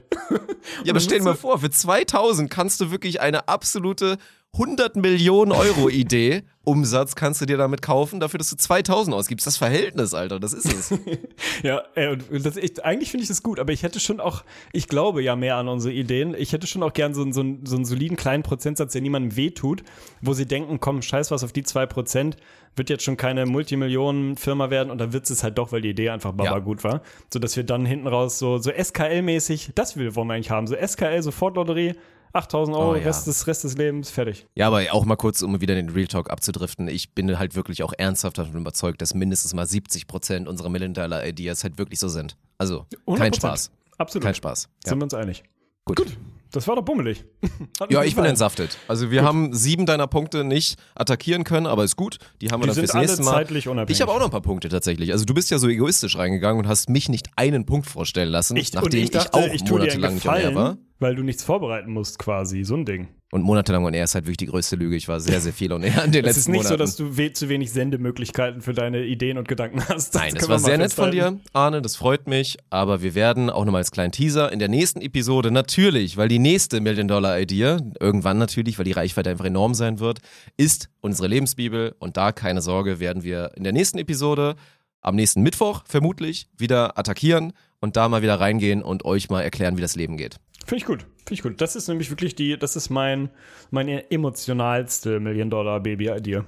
Ja, aber stell dir mal vor, für 2000 kannst du wirklich eine absolute 100 Millionen Euro Idee, Umsatz kannst du dir damit kaufen, dafür, dass du 2000 ausgibst. Das Verhältnis, Alter, das ist es. *laughs* Ja, ey, und das, ich, eigentlich finde ich das gut, aber ich hätte schon auch, ich glaube ja mehr an unsere Ideen. Ich hätte schon auch gern so, einen- so, einen- so einen soliden kleinen Prozentsatz, der niemandem wehtut, wo sie denken, komm, scheiß was auf die 2%, wird jetzt schon keine Multimillionen-Firma werden und dann wird es halt doch, weil die Idee einfach baba Ja. gut war. So dass wir dann hinten raus so, so SKL-mäßig, das will, wollen wir eigentlich haben. So SKL, Sofortlotterie, 8000 Euro, Oh, ja. Rest, des, Rest des Lebens, fertig. Ja, aber auch mal kurz, um wieder den Real Talk abzudriften. Ich bin halt wirklich auch ernsthaft davon überzeugt, dass mindestens mal 70 Prozent unserer Million-Dollar-Ideas halt wirklich so sind. Also, kein 100%. Spaß. Absolut. Kein Spaß. Ja. Sind wir uns einig. Gut. Das war doch bummelig. *laughs* Hat Ja, ich bin entsaftet. Also wir haben sieben deiner Punkte nicht attackieren können, aber ist gut. Die haben wir Die dann sind fürs alle nächste Mal. zeitlich unabhängig. Ich habe auch noch ein paar Punkte tatsächlich. Also du bist ja so egoistisch reingegangen und hast mich nicht einen Punkt vorstellen lassen, Ich, nachdem ich ich, dachte, auch ich dir einen monatelang nicht air war. Weil du nichts vorbereiten musst quasi, so ein Ding. Und monatelang on air ist halt wirklich die größte Lüge. Ich war sehr, sehr viel on air in den Es letzten ist nicht so, Monaten. dass du we zu wenig Sendemöglichkeiten für deine Ideen und Gedanken hast. Das Nein, das war sehr nett von dir, Arne, das freut mich. Aber wir werden auch nochmal als kleinen Teaser in der nächsten Episode natürlich, weil die nächste Million-Dollar-Idee, irgendwann natürlich, weil die Reichweite einfach enorm sein wird, ist unsere Lebensbibel. Und da, keine Sorge, werden wir in der nächsten Episode am nächsten Mittwoch vermutlich wieder attackieren und da mal wieder reingehen und euch mal erklären, wie das Leben geht. Finde ich gut. Finde ich gut. Das ist nämlich wirklich die, das ist mein, meine emotionalste Million-Dollar-Baby-Idee.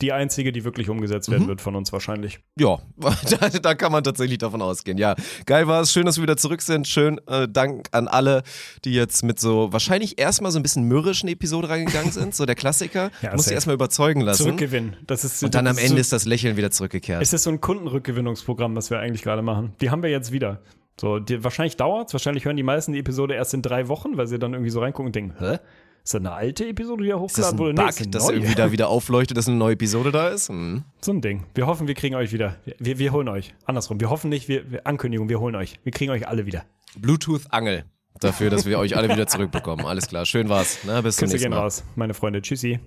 Die einzige, die wirklich umgesetzt Mhm. werden wird von uns wahrscheinlich. Ja, da, *laughs* da kann man tatsächlich davon ausgehen. Ja, geil war es. Schön, dass wir wieder zurück sind. Schön äh, Dank an alle, die jetzt mit so wahrscheinlich erstmal so ein bisschen mürrischen Episode reingegangen sind. So der Klassiker. *laughs* Ja, Muss ich safe. erstmal überzeugen lassen. Zurückgewinnen. Das ist, Und dann am das Ende so, ist das Lächeln wieder zurückgekehrt. Es ist so ein Kundenrückgewinnungsprogramm, was wir eigentlich gerade machen. Die haben wir jetzt wieder. So, die, wahrscheinlich dauert's. Wahrscheinlich hören die meisten die Episode erst in drei Wochen, weil sie dann irgendwie so reingucken und denken, hä? Ist das eine alte Episode, die da hochgeladen wurde? Bug, Nee, ist dass irgendwie da *laughs* wieder aufleuchtet, dass eine neue Episode da ist? Hm. So ein Ding. Wir hoffen, wir kriegen euch wieder. Wir, wir holen euch. Andersrum. Wir hoffen nicht, wir, wir Ankündigung, wir holen euch. Wir kriegen euch alle wieder. Bluetooth-Angel dafür, dass wir euch alle wieder zurückbekommen. Alles klar, schön war's. Na, bis zum nächsten gehen Mal. raus, meine Freunde. Tschüssi.